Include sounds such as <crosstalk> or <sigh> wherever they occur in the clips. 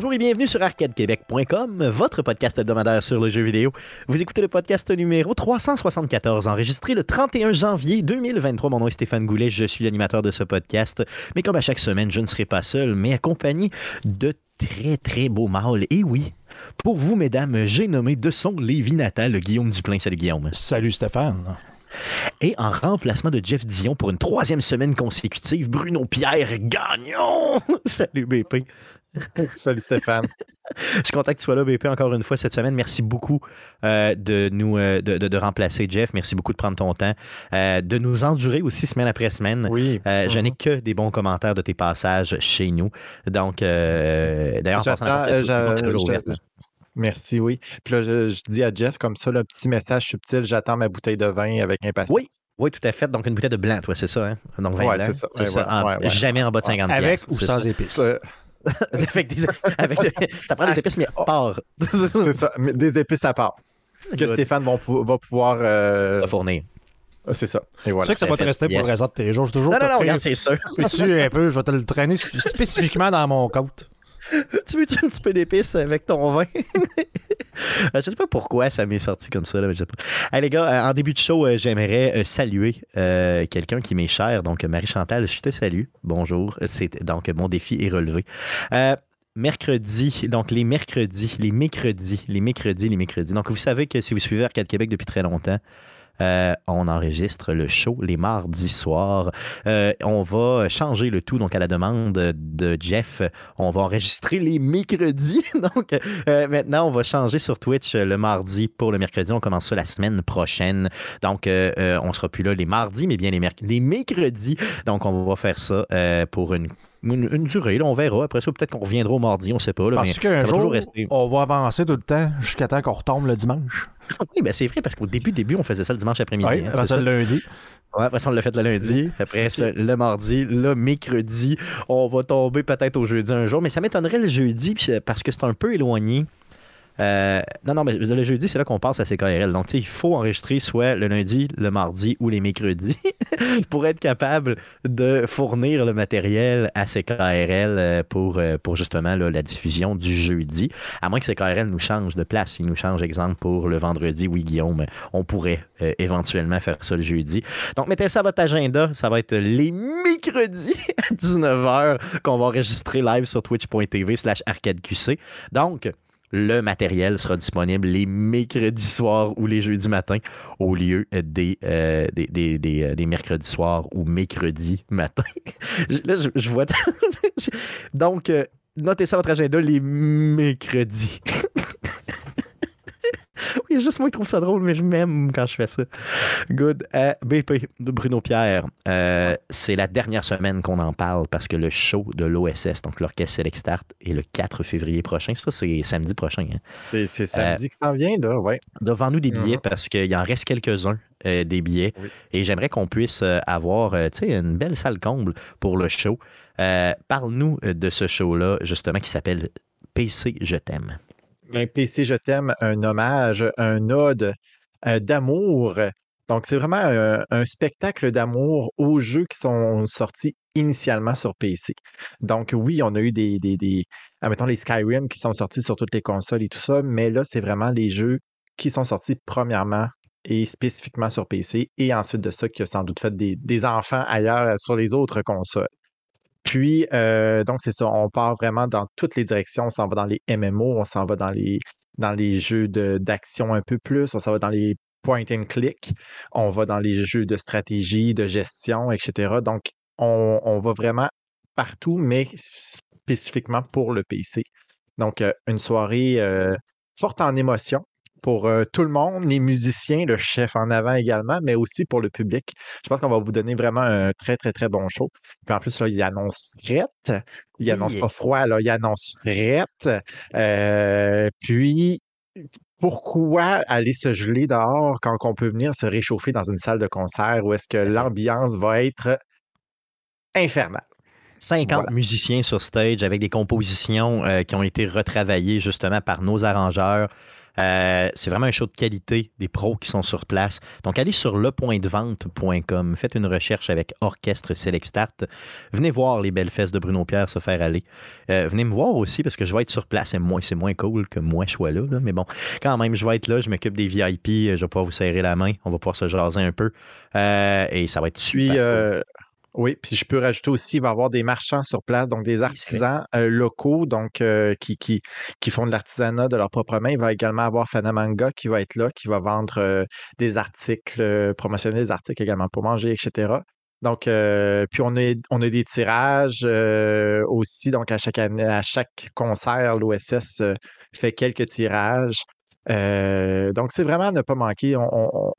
Bonjour et bienvenue sur arcadequebec.com, votre podcast hebdomadaire sur le jeu vidéo. Vous écoutez le podcast numéro 374, enregistré le 31 janvier 2023. Mon nom est Stéphane Goulet, je suis l'animateur de ce podcast. Mais comme à chaque semaine, je ne serai pas seul, mais accompagné de très très beaux mâles. Et oui, pour vous, mesdames, j'ai nommé de son Lévi natal Guillaume Duplain. Salut Guillaume. Salut Stéphane. Et en remplacement de Jeff Dion pour une troisième semaine consécutive, Bruno Pierre Gagnon. <laughs> Salut BP. <laughs> Salut Stéphane. Je suis content que tu sois là, BP, encore une fois cette semaine. Merci beaucoup euh, de nous euh, de, de- de remplacer Jeff. Merci beaucoup de prendre ton temps. Euh, de nous endurer aussi semaine après semaine. Oui. Euh, Je n'ai que des bons commentaires de tes passages chez nous. Donc, euh, d'ailleurs. Merci, oui. Puis là, je, je dis à Jeff comme ça, le petit message subtil, j'attends ma bouteille de vin avec impatience. Oui. Oui, tout à fait. Donc, une bouteille de blanc, toi, c'est ça, hein? Donc, vin Ouais, blanc. c'est ça. Ouais, ouais, En- ouais, ouais. Jamais en bas de 50 Avec ou sans ça. épices? Ça, <laughs> avec des, avec ça prend des épices, mais part. C'est ça. mais Des épices à part. Que Good. Stéphane vont pou- va pouvoir. euh, Va fournir. C'est ça. Et Tu voilà. sais que ça va te rester pour Yes. le restant de tes jours. Je vais toujours Non, non, non, regarde, c'est sûr. Peux-tu un peu, je vais te le traîner spécifiquement dans mon compte. Tu veux-tu un petit peu d'épices avec ton vin? <laughs> Euh, je sais pas pourquoi ça m'est sorti comme ça. Là, mais pas. Hey, les gars, euh, en début de show, euh, j'aimerais saluer quelqu'un qui m'est cher. Donc, Marie-Chantal, je te salue. Bonjour. C'est, donc, mon défi est relevé. Mercredi, donc les mercredis, les mercredis, les mercredis, les mercredis. Donc, vous savez que si vous suivez Arcade Québec depuis très longtemps, euh, on enregistre le show les mardis soirs. Euh, on va changer le tout, donc à la demande de Jeff, on va enregistrer les mercredis. <laughs> Donc euh, maintenant, on va changer sur Twitch le mardi pour le mercredi. On commence ça la semaine prochaine. Donc on sera plus là les mardis, mais bien les, les mercredis. Donc on va faire ça pour une, une, une durée. là. on verra. Après ça, peut-être qu'on reviendra au mardi, on sait pas. Là, Parce qu'un jour, on va avancer tout le temps jusqu'à temps qu'on retombe le dimanche. <laughs> Oui, ben c'est vrai, parce qu'au début, début, on faisait ça le dimanche après-midi. Oui, hein, ça ça? le lundi. Ouais, après ça, on l'a fait le lundi. Après ça, <laughs> le mardi, le mercredi. On va tomber peut-être au jeudi un jour. Mais ça m'étonnerait le jeudi parce que c'est un peu éloigné. Euh, non, non, mais le jeudi, c'est là qu'on passe à CKRL. Donc, il faut enregistrer soit le lundi, le mardi ou les mercredis <laughs> pour être capable de fournir le matériel à CKRL euh, pour, euh, pour justement la diffusion du jeudi. À moins que CKRL nous change de place. Il nous change, exemple, pour le vendredi. Oui, Guillaume, on pourrait éventuellement faire ça le jeudi. Donc, mettez ça à votre agenda. Ça va être les mercredis <laughs> à 19h qu'on va enregistrer live sur twitch.tv slash arcadeqc. Donc, le matériel sera disponible les mercredis soirs ou les jeudis matins au lieu des, euh, euh, mercredis soirs ou mercredis matin. <laughs> Là, je, vois. <laughs> Donc, euh, notez ça votre agenda les mercredis. <laughs> <laughs> Oui, juste moi qui trouve ça drôle, mais je m'aime quand je fais ça. Good. Euh, BP, de Bruno Pierre, euh, c'est la dernière semaine qu'on en parle parce que le show de l'OSS, donc l'Orchestre Select Start, est le 4 février prochain. Ça, c'est samedi prochain. hein. C'est c'est samedi que ça en vient, là. Ouais. Devant nous des billets Mhm. parce qu'il en reste quelques-uns euh, des billets. Oui. Et j'aimerais qu'on puisse euh, avoir euh, tu sais, une belle salle comble pour le show. Euh, Parle-nous euh, de ce show-là, justement, qui s'appelle PC Je t'aime. Un PC, je t'aime, un hommage, un ode euh, d'amour. Donc, c'est vraiment un, un spectacle d'amour aux jeux qui sont sortis initialement sur PC. Donc, oui, on a eu des, admettons, les Skyrim qui sont sortis sur toutes les consoles et tout ça, mais là, c'est vraiment les jeux qui sont sortis premièrement et spécifiquement sur PC, et ensuite de ça, qui a sans doute fait des, enfants ailleurs euh, sur les autres consoles. Puis, euh, donc, c'est ça, on part vraiment dans toutes les directions. On s'en va dans les MMO, on s'en va dans les, dans les jeux d'action un peu plus, on s'en va dans les point and click, on va dans les jeux de stratégie, de gestion, etc. Donc, on, on va vraiment partout, mais spécifiquement pour le PC. Donc, euh, une soirée euh, forte en émotion pour euh, tout le monde, les musiciens, le chef en avant également, mais aussi pour le public. Je pense qu'on va vous donner vraiment un très, très, très bon show. Puis en plus, là, il annonce frette. Il annonce Oui. pas froid, là, il annonce frette. Euh, puis, pourquoi aller se geler dehors quand on peut venir se réchauffer dans une salle de concert où est-ce que l'ambiance va être infernale? 50 Voilà. musiciens sur stage avec des compositions euh, qui ont été retravaillées justement par nos arrangeurs. Euh, c'est vraiment un show de qualité, des pros qui sont sur place. Donc, allez sur lepointdevente.com, faites une recherche avec Orchestre Select Start. Venez voir les belles fesses de Bruno Pierre se faire aller. Euh, venez me voir aussi parce que je vais être sur place. C'est moins, c'est moins cool que moi je sois là, là, Mais bon, quand même, je vais être là. Je m'occupe des VIP. Je vais pouvoir vous serrer la main. On va pouvoir se jaser un peu. Euh, et ça va être super. Puis, cool. Oui, puis je peux rajouter aussi, il va y avoir des marchands sur place, donc des artisans euh, locaux, donc euh, qui, qui, qui font de l'artisanat de leur propre main. Il va également avoir Fanamanga qui va être là, qui va vendre euh, des articles, promotionner des articles également pour manger, etc. Donc, puis on a, on a des tirages aussi, donc à chaque année, à chaque concert, l'OSS fait quelques tirages. Donc, c'est vraiment à ne pas manquer. On, on-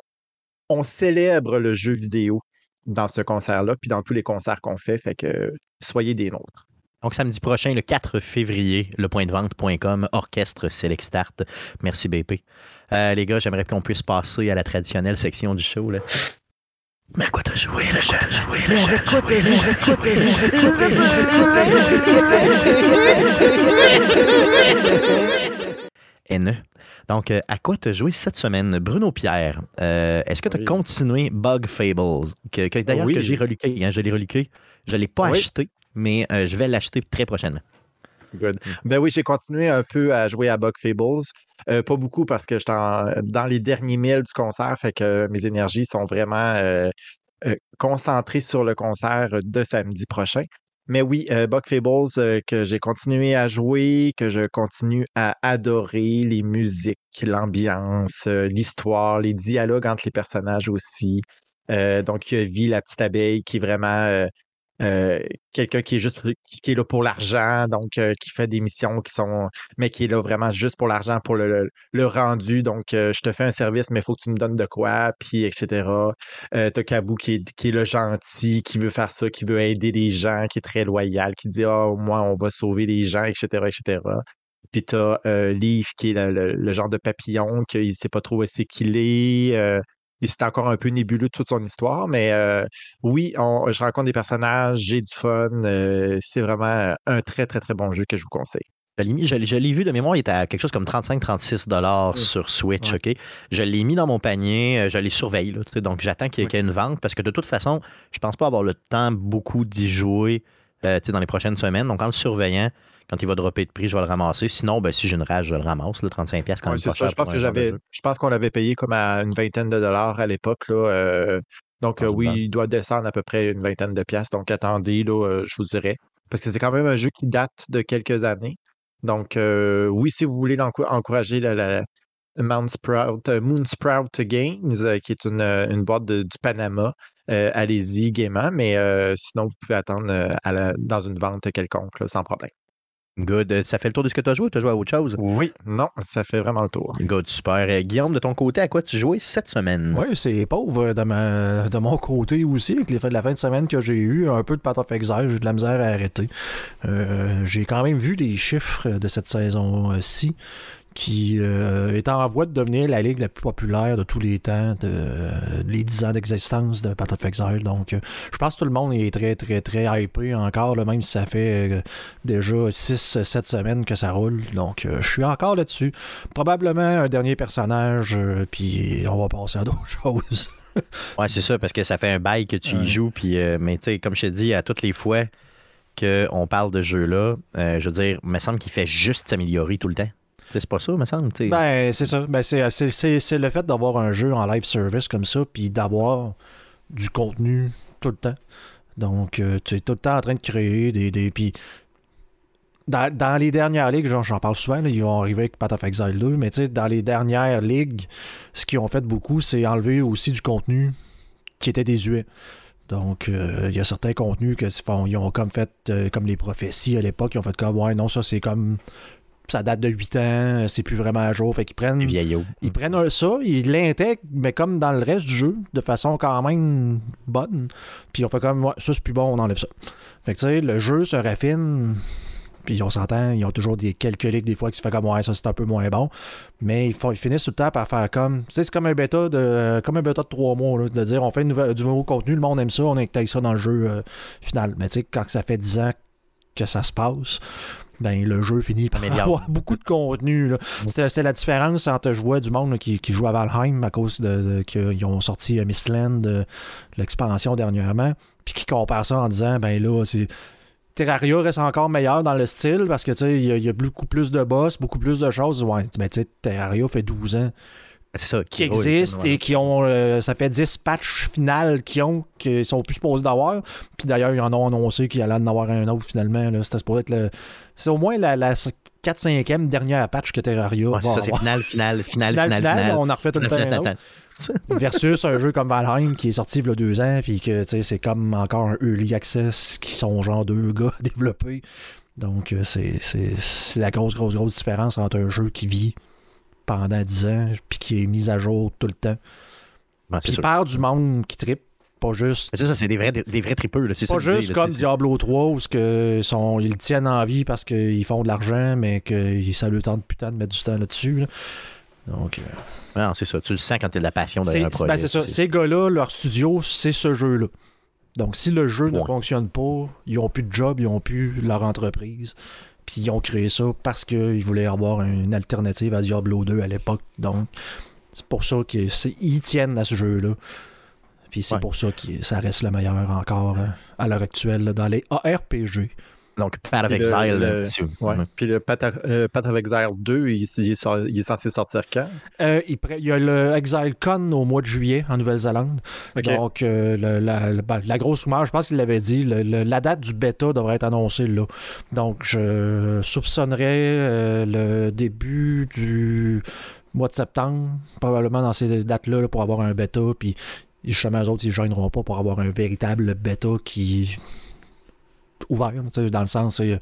on célèbre le jeu vidéo dans ce concert-là, puis dans tous les concerts qu'on fait. Fait que soyez des nôtres. Donc, samedi prochain, le 4 février, lepointdevente.com, Orchestre Select Start. Merci, BP. Euh, les gars, j'aimerais qu'on puisse passer à la traditionnelle section du show. Là. Mais à quoi t'as joué, le chat? Joué, le chat? Joué, le chat? Haineux. Donc, euh, à quoi t'as joué cette semaine? Bruno Pierre, euh, est-ce que tu as Oui. continué Bug Fables? Que, que- D'ailleurs, Oui. que j'ai reluqué. Hein, je l'ai reluqué. Je ne l'ai pas Oui. acheté, mais euh, je vais l'acheter très prochainement. Good. Ben oui, j'ai continué un peu à jouer à Bug Fables. Euh, pas beaucoup parce que j'étais dans les derniers milles du concert, fait que mes énergies sont vraiment concentrées sur le concert de samedi prochain. Mais oui, euh, Bug Fables, euh, que j'ai continué à jouer, que je continue à adorer, les musiques, l'ambiance, euh, l'histoire, les dialogues entre les personnages aussi. Euh, donc, il y a Vi, la petite abeille, qui est vraiment euh, quelqu'un qui est juste qui, qui est là pour l'argent, donc euh, qui fait des missions qui sont, mais qui est là vraiment juste pour l'argent, pour le, le- le rendu. Donc, euh, je te fais un service, mais il faut que tu me donnes de quoi, puis etc. Euh, t'as Kabou qui est, qui est le gentil, qui veut faire ça, qui veut aider des gens, qui est très loyal, qui dit Ah, moi, on va sauver les gens, etc. etc. Puis t'as euh, Leaf qui est le, le- le genre de papillon, qu'il ne sait pas trop où c'est qu'il est. euh, et c'est encore un peu nébuleux toute son histoire, mais euh, oui, on- je rencontre des personnages, j'ai du fun. euh, c'est vraiment un très, très, très bon jeu que je vous conseille. Je l'ai l'ai- l'ai vu de mémoire, il était à quelque chose comme 35-36 dollars Mm. sur Switch, Ouais. OK? Je l'ai mis dans mon panier, je les surveille, là, donc j'attends qu'il y, ait- y une vente parce que de toute façon, je pense pas avoir le temps beaucoup d'y jouer euh, dans les prochaines semaines. Donc en le surveillant, quand il va dropper de prix, je vais le ramasser. Sinon, ben, si j'ai une rage, je le ramasse, le 35$ pièces quand Ouais, même pas ça. cher Je pense que j'avais, je pense qu'on l'avait payé comme à une vingtaine de dollars à l'époque. là, euh, donc euh, oui, il doit descendre à peu près une vingtaine de piastres. Donc attendez, là, euh, je vous dirais. Parce que c'est quand même un jeu qui date de quelques années. Donc euh, oui, si vous voulez encourager la, la- Mount Sprout, Moon Sprout Games, qui est une, une boîte de- du Panama, allez-y gaiement. Mais sinon, vous pouvez attendre à la- dans une vente quelconque, là, sans problème. Good. Euh, Ça fait le tour de ce que tu as joué? Ou tu as joué à autre chose? Oui, non, ça fait vraiment le tour. Good, super. Euh, Guillaume, de ton côté, à quoi tu jouais cette semaine? Oui, c'est pauvre de, ma- de mon côté aussi, avec les faits de la fin de semaine que j'ai eu, un peu de Path of Exile, j'ai de la misère à arrêter. Euh, j'ai quand même vu les chiffres de cette saison-ci qui euh, est en voie de devenir la ligue la plus populaire de tous les temps, de, les 10 ans d'existence de Path of Exile. Donc, euh, je pense que tout le monde est très, très, très hypé encore, là, même si ça fait euh, déjà 6-7 semaines que ça roule. Donc, euh, je suis encore là-dessus. Probablement un dernier personnage, euh, puis on va passer à d'autres <laughs> choses. Ouais, c'est ça, parce que ça fait un bail que tu y Ouais. joues. Puis, euh, mais tu sais, comme je t'ai dit, à toutes les fois qu'on parle de jeu-là, euh, je veux dire, il me semble qu'il fait juste s'améliorer tout le temps. C'est pas ça, me semble. tu sais. Ben, c'est ça. Ben, c'est, le fait d'avoir un jeu en live service comme ça, puis d'avoir du contenu tout le temps. Donc, euh, tu es tout le temps en train de créer des. des puis, dans, dans les dernières ligues, genre, j'en parle souvent, ils vont arriver avec Path of Exile 2, mais tu sais, dans les dernières ligues, ce qu'ils ont fait beaucoup, c'est enlever aussi du contenu qui était désuet. Donc, euh, il y a certains contenus que font, ils ont comme fait, euh, comme les prophéties à l'époque, ils ont fait comme, ouais, non, ça c'est comme. Ça date de 8 ans, c'est plus vraiment à jour. Fait qu'ils prennent. Ils prennent un- ça, ils l'intègrent, mais comme dans le reste du jeu, de façon quand même bonne. Puis on fait comme, ouais, ça c'est plus bon, on enlève ça. Fait que tu sais, le jeu se raffine, puis on s'entend, ils ont toujours des quelques ligues des fois qui se fait comme, ouais, ça c'est un peu moins bon. Mais ils, font, ils finissent tout le temps par faire comme, tu sais, c'est comme un bêta de comme un bêta de trois mois, là, de dire, on fait une nouvelle- du nouveau contenu, le monde aime ça, on intègre ça dans le jeu euh, final. Mais tu sais, quand ça fait 10 ans que ça se passe, ben le jeu finit par Améliore. avoir <laughs> beaucoup de contenu. C'était c'était la différence entre jouer du monde là, qui, qui joue à Valheim à cause de, de- qu'ils ont sorti euh, Mistland, euh, l'expansion dernièrement, puis qui compare ça en disant ben là, c'est. Terraria reste encore meilleur dans le style parce que tu sais, il y, a- il y a beaucoup plus de boss, beaucoup plus de choses. Ouais, ben tu sais, Terraria fait 12 ans C'est ça. qui roule, existent et qui ont. euh, ça fait 10 patchs finales qui ont, qui sont plus supposés d'avoir. Puis d'ailleurs, ils en ont annoncé qu'il allait en avoir un autre finalement. là. C'était supposé être le. C'est au moins la, la 4-5e dernière patch que Terraria. Ouais, c'est ça, c'est final, final, final, final, on en refait tout le temps. Versus un <laughs> jeu comme Valheim qui est sorti il y a deux ans, puis que c'est comme encore un early access qui sont genre deux <laughs> gars développés. Donc, euh, c'est la grosse, grosse, grosse différence entre un jeu qui vit pendant 10 ans, puis qui est mis à jour tout le temps. Ouais, Puis sûr. par du monde qui trippe, pas juste. C'est ça, c'est des vrais, des vrais tripeux. là, C'est Pas juste là, comme Diablo 3 où que sont, ils le tiennent en vie parce qu'ils font de l'argent, mais que ça leur tente putain de mettre du temps là-dessus. là. Donc, euh, Non, c'est ça. Tu le sens quand tu as de la passion derrière un ben, projet. c'est ça. Ces gars-là, leur studio, c'est ce jeu-là. Donc, si le jeu ne fonctionne pas, ils ont plus de job, ils ont plus leur entreprise. Puis ils ont créé ça parce qu'ils voulaient avoir une alternative à Diablo 2 à l'époque. Donc, c'est pour ça qu'ils tiennent à ce jeu-là. Puis c'est Ouais. pour ça que ça reste le meilleur encore euh, à l'heure actuelle là, dans les ARPG. Donc, Path of Puis le- Exile. le- si vous- Ouais. Puis le Path of, euh, Path of Exile 2, il, il est sor- il est censé sortir quand? Euh, il, y a le ExileCon au mois de juillet en Nouvelle-Zélande. Donc, euh, le- la, le- ben, la grosse rumeur, je pense qu'il l'avait dit, le- le- la date du bêta devrait être annoncée là. Donc, je soupçonnerais euh, le début du mois de septembre, probablement dans ces dates-là, là, pour avoir un bêta. Puis, justement, eux autres, ils ne gêneront pas pour avoir un véritable bêta qui ouvert, dans le sens, c'est,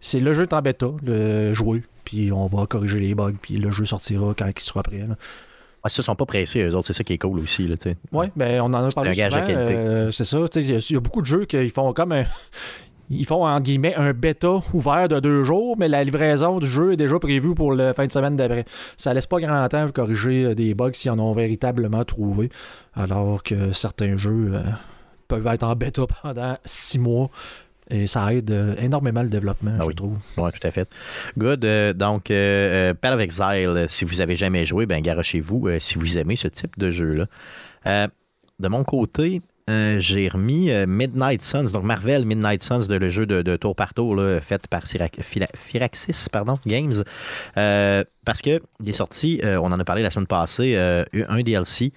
c'est le jeu est en bêta, le jouer, puis on va corriger les bugs, puis le jeu sortira quand il sera prêt. là. Ouais, ça, ils sont pas pressés, eux autres. C'est ça qui est cool aussi. Oui, ben on en a parlé souvent. euh, c'est ça. tu sais, Il y, a- il y a beaucoup de jeux qui font comme un. Ils font, en guillemets, un bêta ouvert de deux jours, mais la livraison du jeu est déjà prévue pour la fin de semaine d'après. Ça laisse pas grand temps pour corriger euh, des bugs s'ils en ont véritablement trouvé, alors que certains jeux euh, peuvent être en bêta pendant six mois, et ça aide euh, énormément le développement, Ah je oui. trouve. Oui, tout à fait. Good. euh, donc, euh, euh, Path of Exile, si vous avez jamais joué, ben garochez-vous si vous aimez ce type de jeu-là. De mon côté, j'ai remis euh, Midnight Suns, donc Marvel Midnight Suns, de, le jeu de, tour par tour, fait par Firaxis pardon, Games. Euh, parce qu'il est sorti, euh, on en a parlé la semaine passée, euh, un DLC.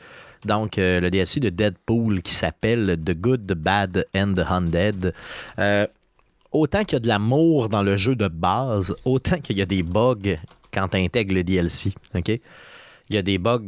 Donc, euh, le DLC de Deadpool qui s'appelle The Good, The Bad and The Undead. Euh, autant qu'il y a de l'amour dans le jeu de base, autant qu'il y a des bugs quand tu intègres le DLC. Il y a des bugs,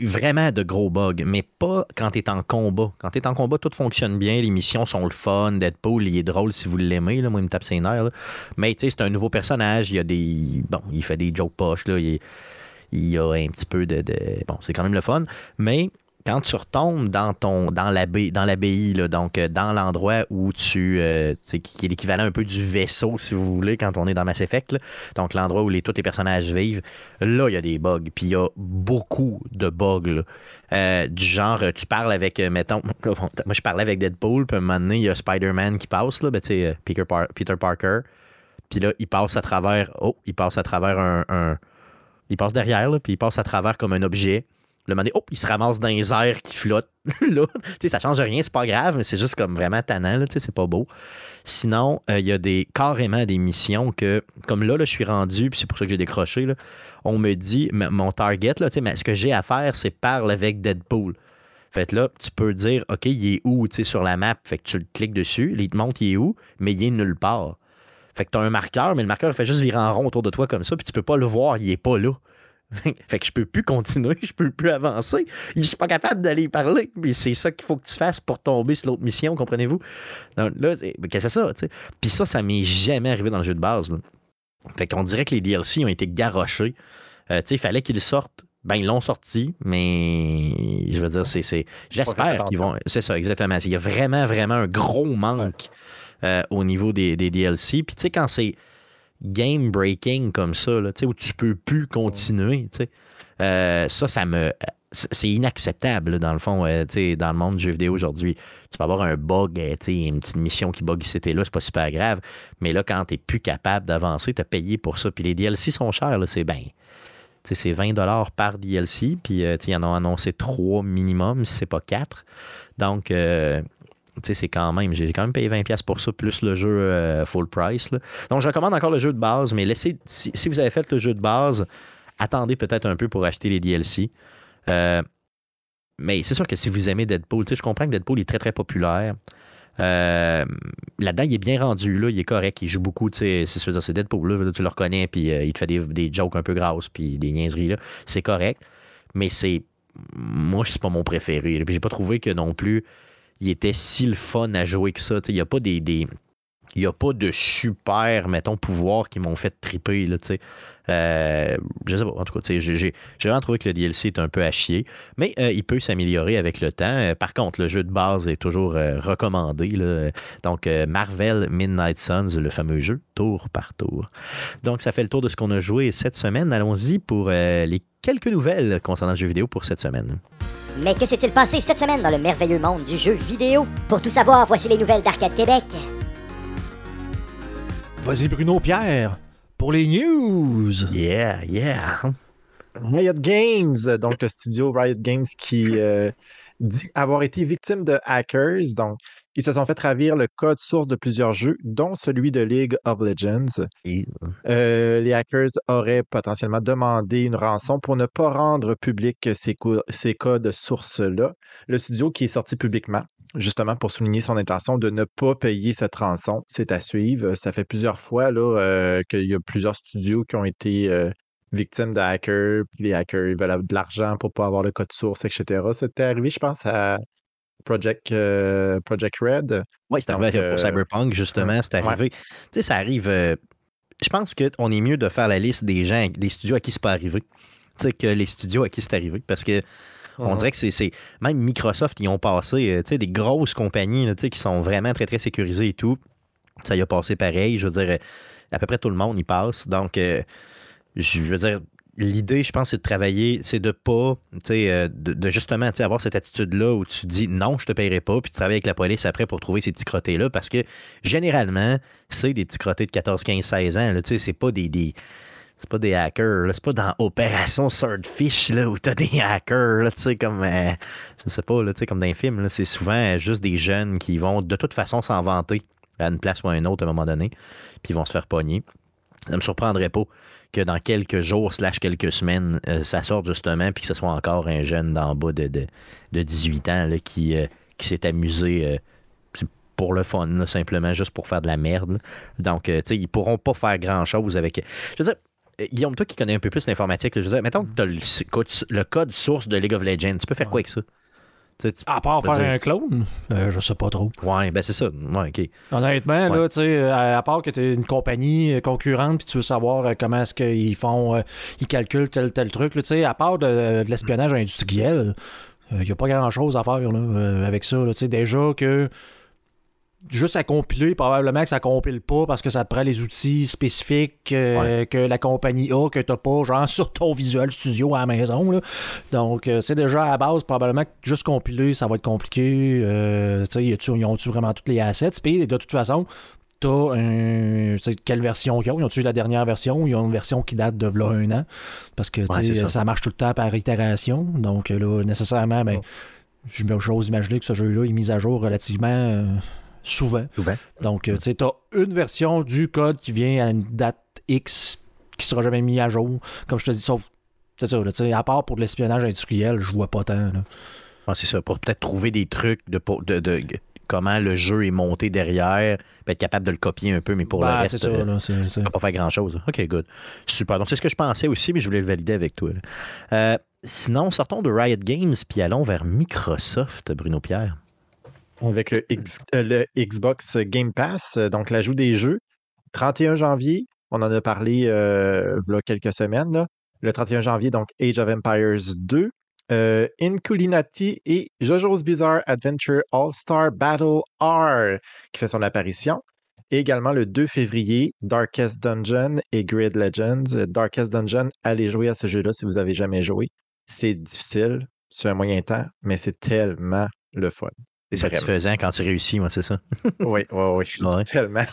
vraiment de gros bugs, mais pas quand tu es en combat. Quand tu es en combat, tout fonctionne bien, les missions sont le fun, Deadpool, il est drôle si vous l'aimez, là, moi, il me tape ses nerfs. Mais tu sais, c'est un nouveau personnage, il a des. Bon, il fait des jokes poches, là, il, a un petit peu de. de- Bon, c'est quand même le fun, mais quand tu retombes dans ton dans l'abbaye, dans donc euh, dans l'endroit où tu, euh, qui est l'équivalent un peu du vaisseau, si vous voulez, quand on est dans Mass Effect, là. donc l'endroit où les, tous les personnages vivent, là, il y a des bugs, puis il y a beaucoup de bugs, là. Euh, du genre, euh, tu parles avec, mettons, <laughs> moi je parlais avec Deadpool, puis à un moment donné, il y a Spider-Man qui passe, là, ben, Peter, Peter Parker, puis là, il passe à travers, oh, il passe à travers un, un- il passe derrière, là, puis il passe à travers comme un objet. Le moment hop, il se ramasse dans les airs qui flottent. <laughs> là, ça change rien, c'est pas grave, mais c'est juste comme vraiment tannant, c'est pas beau. Sinon, euh, il y a des, carrément des missions que, comme là, là je suis rendu, puis c'est pour ça que j'ai décroché, là, on me dit, mon target, là, mais ce que j'ai à faire, c'est parler avec Deadpool. Fait là, tu peux dire, OK, il est où, sur la map? Fait que tu le cliques dessus, il te montre il est où, mais il est nulle part. Fait que tu as un marqueur, mais le marqueur fait juste virer en rond autour de toi comme ça, puis tu peux pas le voir, il est pas là. <laughs> fait que je peux plus continuer, je peux plus avancer. Je suis pas capable d'aller parler. Mais c'est ça qu'il faut que tu fasses pour tomber sur l'autre mission, comprenez-vous? Donc là, qu'est-ce que c'est ça, tu sais? Puis ça, ça m'est jamais arrivé dans le jeu de base. là. Fait qu'on dirait que les DLC ont été garochés. Euh, tu sais, il fallait qu'ils sortent. Ben, ils l'ont sorti, mais je veux dire, c'est. J'espère qu'ils vont. C'est ça, exactement. Il y a vraiment, vraiment un gros manque euh, au niveau des, des DLC. Puis tu sais, quand c'est game breaking comme ça, là, tu sais, où tu peux plus continuer, tu sais, euh, ça, ça me. c'est inacceptable, dans le fond, euh, dans le monde du jeu vidéo aujourd'hui. Tu vas avoir un bug, euh, une petite mission qui bug ici et là, c'est pas super grave. Mais là, quand tu n'es plus capable d'avancer, tu as payé pour ça. Puis les DLC sont chers, c'est bien. C'est 20 par DLC, puis euh, ils en ont annoncé 3 minimum, si c'est pas 4. Donc, c'est quand même, j'ai quand même payé 20$ pour ça, plus le jeu full price. Donc, je recommande encore le jeu de base, mais laissez, si, si, vous avez fait le jeu de base, attendez peut-être un peu pour acheter les DLC. Euh, mais c'est sûr que si vous aimez Deadpool, je comprends que Deadpool est très très populaire. Euh, là-dedans, il est bien rendu, là, il est correct, il joue beaucoup, c'est Deadpool, tu le reconnais, puis euh, il te fait des, jokes un peu grasses, puis des niaiseries, là, c'est correct, mais c'est, moi, c'est pas mon préféré, puis j'ai pas trouvé que non plus, il était si le fun à jouer que ça, il n'y a pas des, des il n'y a pas de super, mettons, pouvoirs qui m'ont fait triper, là, tu sais. Euh, je sais pas, en tout cas, j'ai vraiment trouvé que le DLC est un peu à chier, mais euh, il peut s'améliorer avec le temps. Euh, par contre, le jeu de base est toujours recommandé. Donc, Marvel Midnight Suns, le fameux jeu, tour par tour. Donc, ça fait le tour de ce qu'on a joué cette semaine. Allons-y pour les quelques nouvelles concernant le jeu vidéo pour cette semaine. Mais que s'est-il passé cette semaine dans le merveilleux monde du jeu vidéo? Pour tout savoir, voici les nouvelles d'Arcade Québec. Vas-y Bruno Pierre pour les news. Yeah, yeah. Riot Games, donc le studio Riot Games qui euh, dit avoir été victime de hackers. Donc, ils se sont fait ravir le code source de plusieurs jeux, dont celui de League of Legends. Euh, les hackers auraient potentiellement demandé une rançon pour ne pas rendre public ces, ces codes sources-là. Le studio qui est sorti publiquement justement pour souligner son intention de ne pas payer cette rançon. C'est à suivre. Ça fait plusieurs fois là, euh, qu'il y a plusieurs studios qui ont été euh, victimes de hackers, puis les hackers ils veulent de l'argent pour ne pas avoir le code source, etc. C'était arrivé, je pense, à Project, euh, Project Red. Oui, c'est arrivé pour Cyberpunk, justement, c'est arrivé. Tu sais, ça arrive. je pense qu'on est mieux de faire la liste des gens, des studios à qui c'est pas arrivé. Tu sais, que les studios à qui c'est arrivé. Parce que on dirait que c'est. Même Microsoft, ils ont passé euh, des grosses compagnies qui sont vraiment très, très sécurisées et tout. Ça y a passé pareil. Je veux dire, à peu près tout le monde y passe. Donc, euh, je veux dire, l'idée, je pense, c'est de travailler, c'est de pas, euh, de, de, justement avoir cette attitude-là où tu dis non, je te paierai pas, puis tu travailles avec la police après pour trouver ces petits crottés-là, parce que généralement, c'est des petits crottés de 14, 15, 16 ans. C'est pas des, des c'est pas des hackers. C'est pas dans Opération Swordfish là, où t'as <laughs> des hackers, tu sais, comme. Euh, je sais pas, là, comme dans les films. C'est souvent juste des jeunes qui vont de toute façon s'en vanter à une place ou à une autre à un moment donné, puis ils vont se faire pogner. Ça me surprendrait pas que dans quelques jours, slash quelques semaines, euh, ça sorte justement, puis que ce soit encore un jeune d'en bas de, de, 18 ans là, qui, euh, qui s'est amusé pour le fun, simplement juste pour faire de la merde. Donc, tu sais, ils pourront pas faire grand-chose avec... Je veux dire, euh, Guillaume, toi qui connais un peu plus l'informatique, je veux dire, mettons que tu as le, code source de League of Legends, tu peux faire quoi avec ça? à part faire un clone, euh, je sais pas trop. Ouais, ben c'est ça. Ouais. Honnêtement, là, tu sais, à, part que tu es une compagnie concurrente puis tu veux savoir euh, comment est-ce qu'ils font, ils calculent tel tel truc, tu sais, à part de, l'espionnage industriel, il n'y a pas grand-chose à faire là, avec ça. Là, déjà que juste à compiler, probablement que ça compile pas parce que ça te prend les outils spécifiques euh, que la compagnie a, que tu n'as pas, genre <laughs> sur ton Visual Studio à la maison. Donc, euh, c'est déjà à la base, probablement que juste compiler, ça va être compliqué. Euh, ils ont-tu vraiment toutes les assets? Puis, de toute façon, tu un, quelle version ils ont? Ils ont-tu la dernière version? Ils ont une version qui date de là un an? Parce que ça. marche tout le temps par itération. Donc là, nécessairement, ben, j'ose imaginer que ce jeu-là est mis à jour relativement souvent. Donc, euh, tu sais, tu as une version du code qui vient à une date X qui sera jamais mis à jour. Comme je te dis, sauf, c'est ça, à part pour l'espionnage industriel, je vois pas tant. c'est ça, pour peut-être trouver des trucs de, de, comment le jeu est monté derrière, être capable de le copier un peu, mais pour le ben, reste, ça, euh, va pas faire grand-chose. OK, good. Super. Donc, c'est ce que je pensais aussi, mais je voulais le valider avec toi. Euh, sinon, sortons de Riot Games, puis allons vers Microsoft, Bruno Pierre avec le, euh, Xbox Game Pass, donc l'ajout des jeux. 31 janvier, on en a parlé euh, il y a quelques semaines. Le 31 janvier, donc Age of Empires 2, euh, Inculinati et JoJo's Bizarre Adventure All-Star Battle R qui fait son apparition. Et également le 2 février, Darkest Dungeon et Grid Legends. Darkest Dungeon, allez jouer à ce jeu-là si vous n'avez jamais joué. C'est difficile, sur un moyen temps, mais c'est tellement le fun. C'est satisfaisant quand tu réussis, moi, c'est ça. <laughs> oui, oui, oui. Tellement.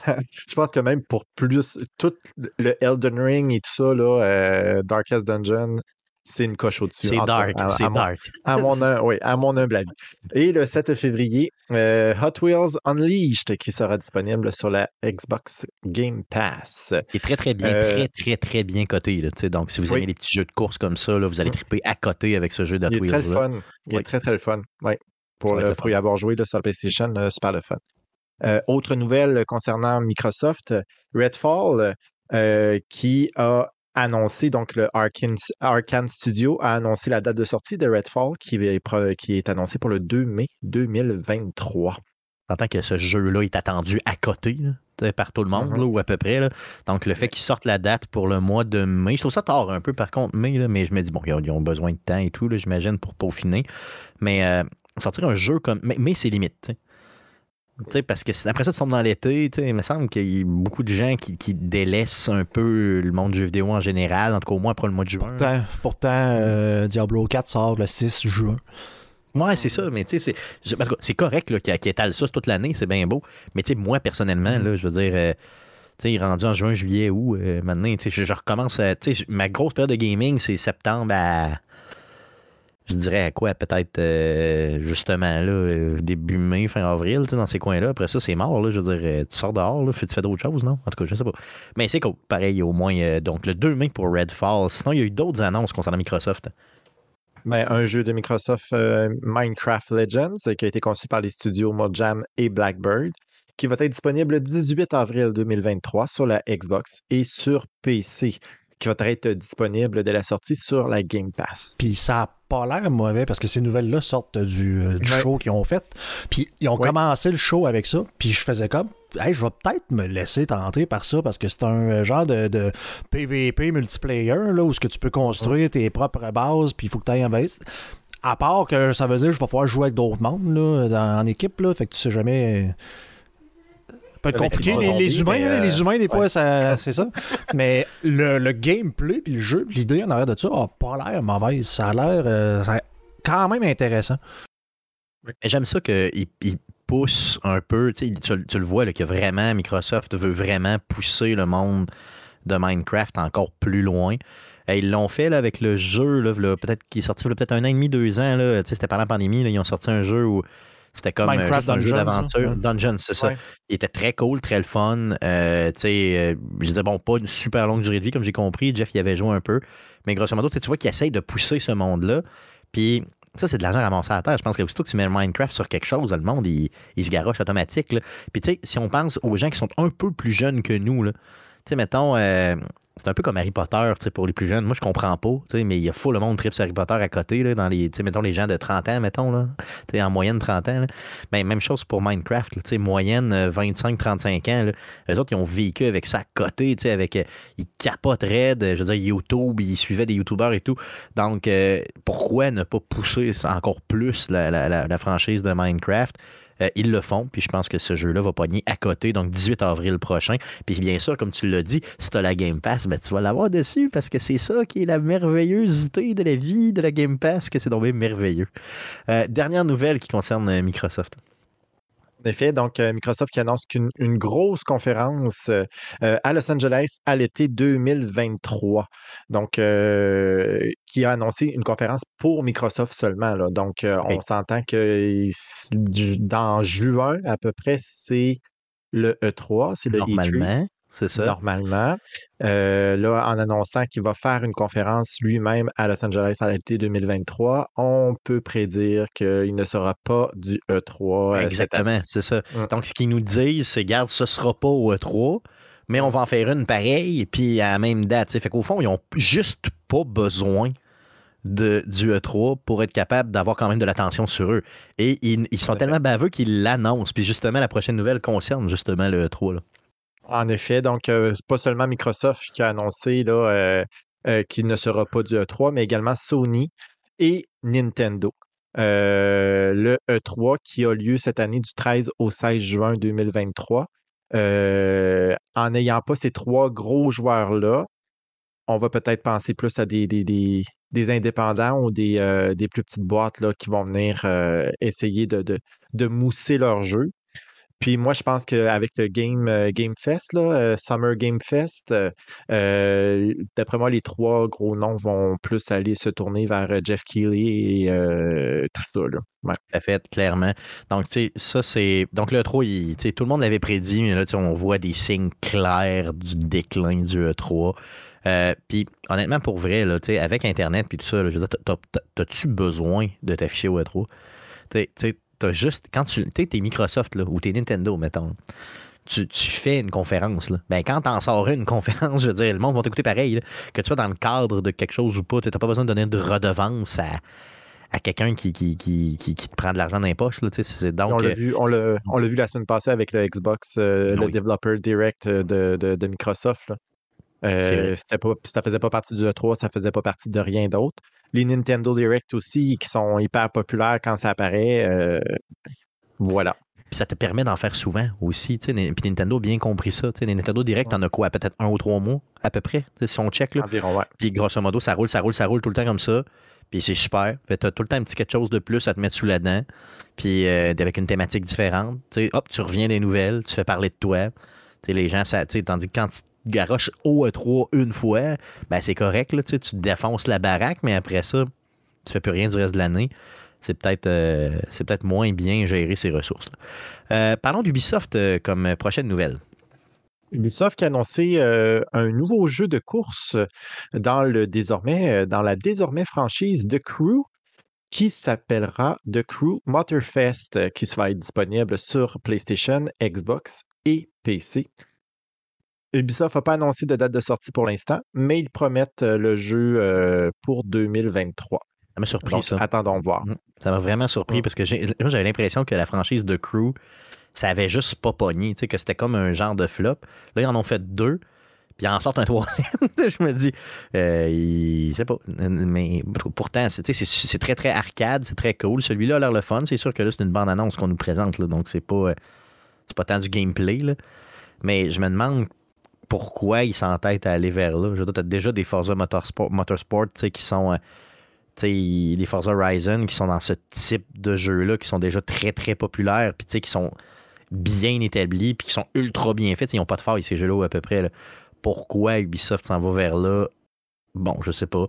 Je pense que même pour plus, tout le Elden Ring et tout ça, là, euh, Darkest Dungeon, c'est une coche au-dessus. C'est dark, c'est dark. à, mon, <laughs> oui, à mon humble avis. Et le 7 février, euh, Hot Wheels Unleashed qui sera disponible sur la Xbox Game Pass. Il est très, très bien, euh, très, très, très bien coté. Là, donc, si vous aimez les petits jeux de course comme ça, là, vous allez mm. triper à côté avec ce jeu de Hot Il est très fun. Il est très, très fun. Oui. Pour, le, y avoir joué là, sur la PlayStation, super le fun. Euh, autre nouvelle concernant Microsoft, Redfall, qui a annoncé, donc le Arkane, Studio a annoncé la date de sortie de Redfall qui est, qui est annoncée pour le 2 mai 2023. tant que ce jeu-là est attendu à côté par tout le monde, mm-hmm. ou à peu près. Donc, le fait qu'ils sortent la date pour le mois de mai, je trouve ça tard un peu par contre, mai, mais je me dis, bon, ils ont, besoin de temps et tout, j'imagine, pour peaufiner. Mais euh, sortir un jeu comme. Mais, c'est limite parce que après ça, tu tombes dans l'été, il me semble qu'il y a beaucoup de gens qui, délaissent un peu le monde du jeu vidéo en général, en tout cas au moins après le mois de juin. Pourtant, euh, Diablo 4 sort le 6 juin. Ouais, c'est ça, mais tu sais, c'est correct qu'il qu étale ça toute l'année, c'est bien beau. Mais tu sais, moi, personnellement, là, je veux dire, euh, tu sais, rendu en juin, juillet, août, euh, maintenant, tu sais, je, je, recommence à. Tu sais, ma grosse période de gaming, c'est septembre à je dirais à quoi? Peut-être euh, justement là, euh, début mai, fin avril, dans ces coins-là. Après ça, c'est mort. Là, je veux dire, euh, tu sors dehors, là, tu fais d'autres choses, non? En tout cas, je sais pas. Mais c'est cool. Pareil, au moins, donc le 2 mai pour Redfall. Sinon, il y a eu d'autres annonces concernant Microsoft. Ben, un jeu de Microsoft, Minecraft Legends, qui a été conçu par les studios Mojam et Blackbird, qui va être disponible le 18 avril 2023 sur la Xbox et sur PC qui va être disponible dès la sortie sur la Game Pass. Puis ça n'a pas l'air mauvais parce que ces nouvelles-là sortent du, euh, show qu'ils ont fait. Puis ils ont commencé le show avec ça. Puis je faisais comme, hey, je vais peut-être me laisser tenter par ça parce que c'est un euh, genre de, PVP multiplayer là, où ce que tu peux construire tes propres bases. Puis il faut que tu ailles en. À part que ça veut dire que je vais pouvoir jouer avec d'autres membres là, en équipe. Là, fait que tu sais jamais peut être compliqué. Les, humains, les euh, humains, des fois, c'est ça. <laughs> Mais le, gameplay, puis le jeu, l'idée en arrière de ça a pas l'air mauvaise. Ça a l'air euh, quand même intéressant. J'aime ça qu'il pousse un peu. Tu, le vois, là, que vraiment, Microsoft veut vraiment pousser le monde de Minecraft encore plus loin. ils l'ont fait avec le jeu, peut-être qui est sorti peut-être un an et demi, deux ans. C'était pendant la pandémie. ils ont sorti un jeu où c'était comme euh, un jeu d'aventure. Dungeons, c'est ça. Il était très cool, très le fun. Euh, tu sais, euh, je disais, bon, pas une super longue durée de vie, comme j'ai compris. Jeff y avait joué un peu. Mais grosso modo, tu vois qu'il essaye de pousser ce monde-là. Puis ça, c'est de l'argent ramassé à la terre. Je pense que aussitôt que tu mets Minecraft sur quelque chose, le monde, il, se garoche automatique. Puis, tu sais, si on pense aux gens qui sont un peu plus jeunes que nous, tu sais, mettons, c'est un peu comme Harry Potter, pour les plus jeunes. Moi, je comprends pas, mais il y a fou le monde trip sur Harry Potter à côté, là, dans les, mettons, les gens de 30 ans, mettons, là, en moyenne 30 ans. Ben, même chose pour Minecraft, moyenne 25-35 euh, ans. Là. autres, ils ont vécu avec ça à côté, avec, euh, ils capotent je veux dire, YouTube, ils suivaient des YouTubers et tout. Donc, euh, pourquoi ne pas pousser encore plus la franchise de Minecraft? Euh, ils le font, puis je pense que ce jeu-là va pogner à côté, donc 18 avril prochain. Puis bien sûr, comme tu l'as dit, si tu as la Game Pass, ben, tu vas l'avoir dessus parce que c'est ça qui est la merveilleusité de la vie de la Game Pass, que c'est donc merveilleux. Euh, dernière nouvelle qui concerne euh, Microsoft. En effet, donc Microsoft qui annonce qu'une une grosse conférence à Los Angeles à l'été 2023. Donc, qui a annoncé une conférence pour Microsoft seulement. Là. Donc, on s'entend que dans juin, à peu près, c'est le E3, c'est le e Normalement. C'est ça. Normalement. Euh, là, en annonçant qu'il va faire une conférence lui-même à Los Angeles à l'été 2023, on peut prédire qu'il ne sera pas du E3. Euh, Exactement, c'est ça. Mmh. Donc, ce qu'ils nous disent, c'est garde, ce ne sera pas au E3, mais on va en faire une pareille, puis à la même date. Fait qu'au fond, ils n'ont juste pas besoin de, du E3 pour être capable d'avoir quand même de l'attention sur eux. Et ils, sont tellement baveux qu'ils l'annoncent. Puis justement, la prochaine nouvelle concerne justement le E3. Là. En effet, donc pas seulement Microsoft qui a annoncé là, qu'il ne sera pas du E3, mais également Sony et Nintendo. le E3 qui a lieu cette année du 13 au 16 juin 2023. en n'ayant pas ces trois gros joueurs-là, on va peut-être penser plus à des, indépendants ou des, plus petites boîtes qui vont venir essayer de, de, de mousser leur jeu. Puis moi, je pense qu'avec le Game, euh, Game Fest, là, euh, Summer Game Fest, euh, d'après moi, les trois gros noms vont plus aller se tourner vers Jeff Keighley et tout ça. Là. Ouais. Fait, clairement. Donc, tu sais, ça, c'est. Donc, le E3, il- tu sais, tout le monde l'avait prédit, mais là, on voit des signes clairs du déclin du E3. Euh, puis, honnêtement, pour vrai, là, avec Internet puis tout ça, là, je veux dire, t'as- t'as- t'as-tu besoin de t'afficher au E3? Tu sais, tu sais, t'as juste. Quand tu. T'es Microsoft, là, ou t'es Nintendo, mettons. Tu, tu fais une conférence. Là. Ben, quand t'en sors une <laughs> conférence, je veux dire, le monde va t'écouter pareil. là. Que tu sois dans le cadre de quelque chose ou pas, tu n'as pas besoin de donner de redevance à, à quelqu'un qui, qui, qui, qui, qui te prend de l'argent dans les poches. Là, c'est- on l'a euh, vu, on l'a, on l'a vu la semaine passée avec le Xbox, euh, le Oui. Developer Direct euh, de, de, de Microsoft. là. Euh, pas, ça faisait pas partie du E3, ça faisait pas partie de rien d'autre. Les Nintendo Direct aussi, qui sont hyper populaires quand ça apparaît. euh, voilà. Puis ça te permet d'en faire souvent aussi. Puis Nintendo a bien compris ça. Les Nintendo Direct, t'en as quoi? Peut-être un ou trois mois à peu près, si on check. Là. Environ, ouais. Puis grosso modo, ça roule, ça roule, ça roule tout le temps comme ça. Puis c'est super. Fait t'as tout le temps un petit quelque chose de plus à te mettre sous la dent. Puis euh, avec une thématique différente. Tu sais, hop, tu reviens des nouvelles, tu fais parler de toi. Tu sais, les gens, ça, tandis que quand garoches au E3 une fois, ben c'est correct. Là, tu défonces la baraque, mais après ça, tu fais plus rien du reste de l'année. C'est peut-être euh, moins bien gérer ses ressources. Euh, parlons d'Ubisoft euh, comme prochaine nouvelle. Ubisoft a annoncé un nouveau jeu de course dans, la désormais franchise The Crew qui s'appellera The Crew Motorfest, qui être disponible sur PlayStation, Xbox et PC. Ubisoft n'a pas annoncé de date de sortie pour l'instant, mais ils promettent euh, le jeu euh, pour 2023. Ça m'a surpris, Donc, ça. attendons voir. Mm. Ça m'a vraiment surpris Ouais. parce que moi, j'avais l'impression que la franchise de Crew, ça avait juste pas pogné, tu sais, que c'était comme un genre de flop. Là, ils en ont fait deux, puis ils en sortent un <laughs> troisième. Je me dis, euh, il- c'est pas. Mais pourtant, c'est très, très arcade, c'est très cool. Celui-là a l'air le fun. C'est sûr que là, c'est une bande-annonce qu'on nous présente, là, donc c'est pas, euh, c'est pas tant du gameplay. Là. Mais je me demande pourquoi ils s'entêtent à aller vers là. Je veux dire, t'as déjà des Forza Motorsport, Motorsport qui sont. euh, les Forza Horizon qui sont dans ce type de jeu-là, qui sont déjà très, très populaires, puis qui sont bien établis, puis qui sont ultra bien faits. Ils n'ont pas de faille, ces jeux-là, à peu près. Pourquoi Ubisoft s'en va vers là? Bon, je sais pas.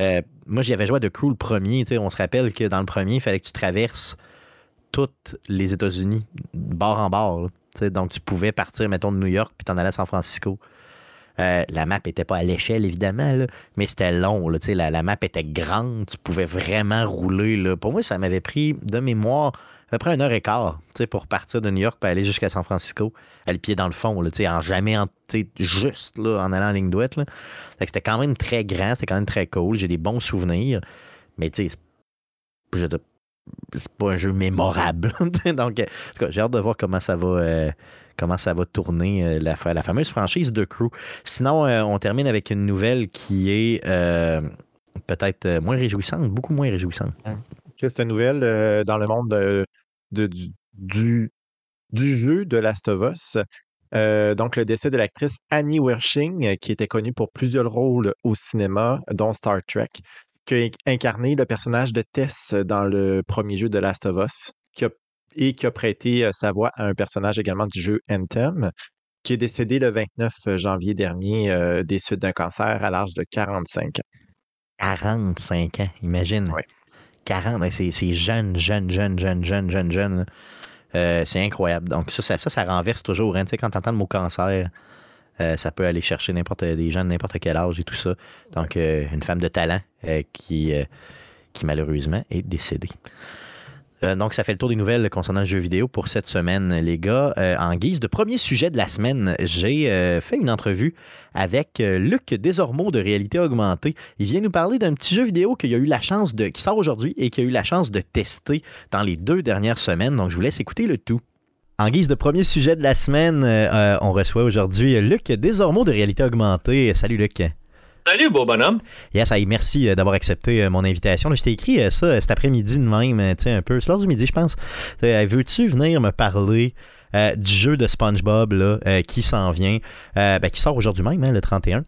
Euh, moi, j'y avais joué à The Crew le premier. On se rappelle que dans le premier, il fallait que tu traverses toutes les États-Unis, bord en bord. Donc, tu pouvais partir, mettons, de New York, puis t'en allais à San Francisco. Euh, la map n'était pas à l'échelle, évidemment, mais c'était long. La, map était grande, tu pouvais vraiment rouler. Pour moi, ça m'avait pris de mémoire à peu près une heure et quart pour partir de New York et aller jusqu'à San Francisco, à le pied dans le fond, en jamais en, juste en allant en ligne que C'était quand même très grand, c'était quand même très cool. J'ai des bons souvenirs, mais tu sais, c'est- pas un jeu mémorable. <laughs> Donc, euh, j'ai hâte de voir comment ça va. euh, comment ça va tourner euh, la, fa- la fameuse franchise de Crew. Sinon, on termine avec une nouvelle qui est peut-être moins réjouissante, beaucoup moins réjouissante. C'est une nouvelle dans le monde de- de- du, jeu de Last of Us. Donc, le décès de l'actrice Annie Wershing, qui était connue pour plusieurs rôles au cinéma, dont Star Trek, qui a incarné le personnage de Tess dans le premier jeu de Last of Us, qui a- et qui a prêté euh, sa voix à un personnage également du jeu Anthem, qui est décédé le 29 janvier dernier euh, des suites d'un cancer à l'âge de 45 ans. 45 ans, imagine. Ouais. 40, c'est c'est jeune, jeune, jeune, jeune, jeune, jeune, jeune. Euh, c'est incroyable. Donc, ça, ça, ça, ça renverse toujours. hein. Tu sais, quand tu entends le mot cancer, euh, ça peut aller chercher n'importe des gens de n'importe quel âge et tout ça. Donc, euh, une femme de talent euh, qui, qui, malheureusement, est décédée. Donc, ça fait le tour des nouvelles concernant le jeu vidéo pour cette semaine, les gars. En guise de premier sujet de la semaine, j'ai fait une entrevue avec Luc Desormeaux de Réalité Augmentée. Il vient nous parler d'un petit jeu vidéo qu'il a eu la chance de, qui sort aujourd'hui et qu'il a eu la chance de tester dans les deux dernières semaines. Donc, je vous laisse écouter le tout. En guise de premier sujet de la semaine, euh, on reçoit aujourd'hui Luc Desormeaux de Réalité Augmentée. Salut Luc. Salut, beau bonhomme. Yes, hey, merci euh, d'avoir accepté euh, mon invitation. Je t'ai écrit euh, ça euh, cet après-midi de même, euh, tu sais, un peu. C'est l'heure du midi, je pense. Euh, Veux-tu venir me parler euh, du jeu de SpongeBob là, euh, qui s'en vient, euh, ben, qui sort aujourd'hui même, hein, le 31?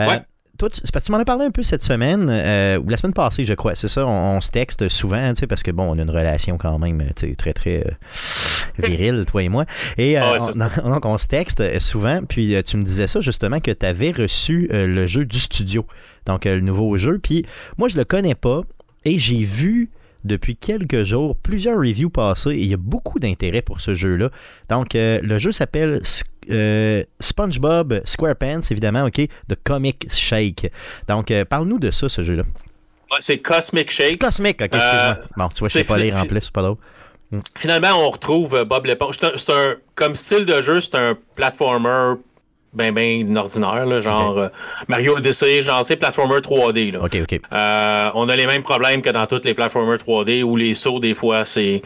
Euh, Ouais. Toi, tu, c'est parce que tu m'en as parlé un peu cette semaine, euh, ou la semaine passée, je crois. C'est ça, on, on se texte souvent, tu sais, parce que bon, on a une relation quand même, tu sais, très, très euh, <laughs> virile, toi et moi. Et euh, Ah ouais, c'est on- <laughs> donc, on se texte euh, souvent, puis euh, tu me disais ça justement que tu avais reçu euh, le jeu du studio, donc euh, le nouveau jeu. Puis moi, je le connais pas, et j'ai vu depuis quelques jours plusieurs reviews passer, et il y a beaucoup d'intérêt pour ce jeu-là. Donc, euh, le jeu s'appelle euh, SpongeBob SquarePants, évidemment, OK, de Comic Shake. Donc, euh, parle-nous de ça, ce jeu-là. Ouais, C'est Cosmic Shake. Cosmic, OK, excuse-moi. bon, tu vois, je sais Euh, c'est pas lire en plus, c'est pas drôle. Finalement, on retrouve euh, Bob l'éponge. C'est un, comme style de jeu, c'est un platformer ben ben ordinaire, là, genre euh, Mario Odyssey, genre, tu sais, platformer 3D. Là. OK, OK. Euh, on a les mêmes problèmes que dans tous les platformers 3D où les sauts, des fois, c'est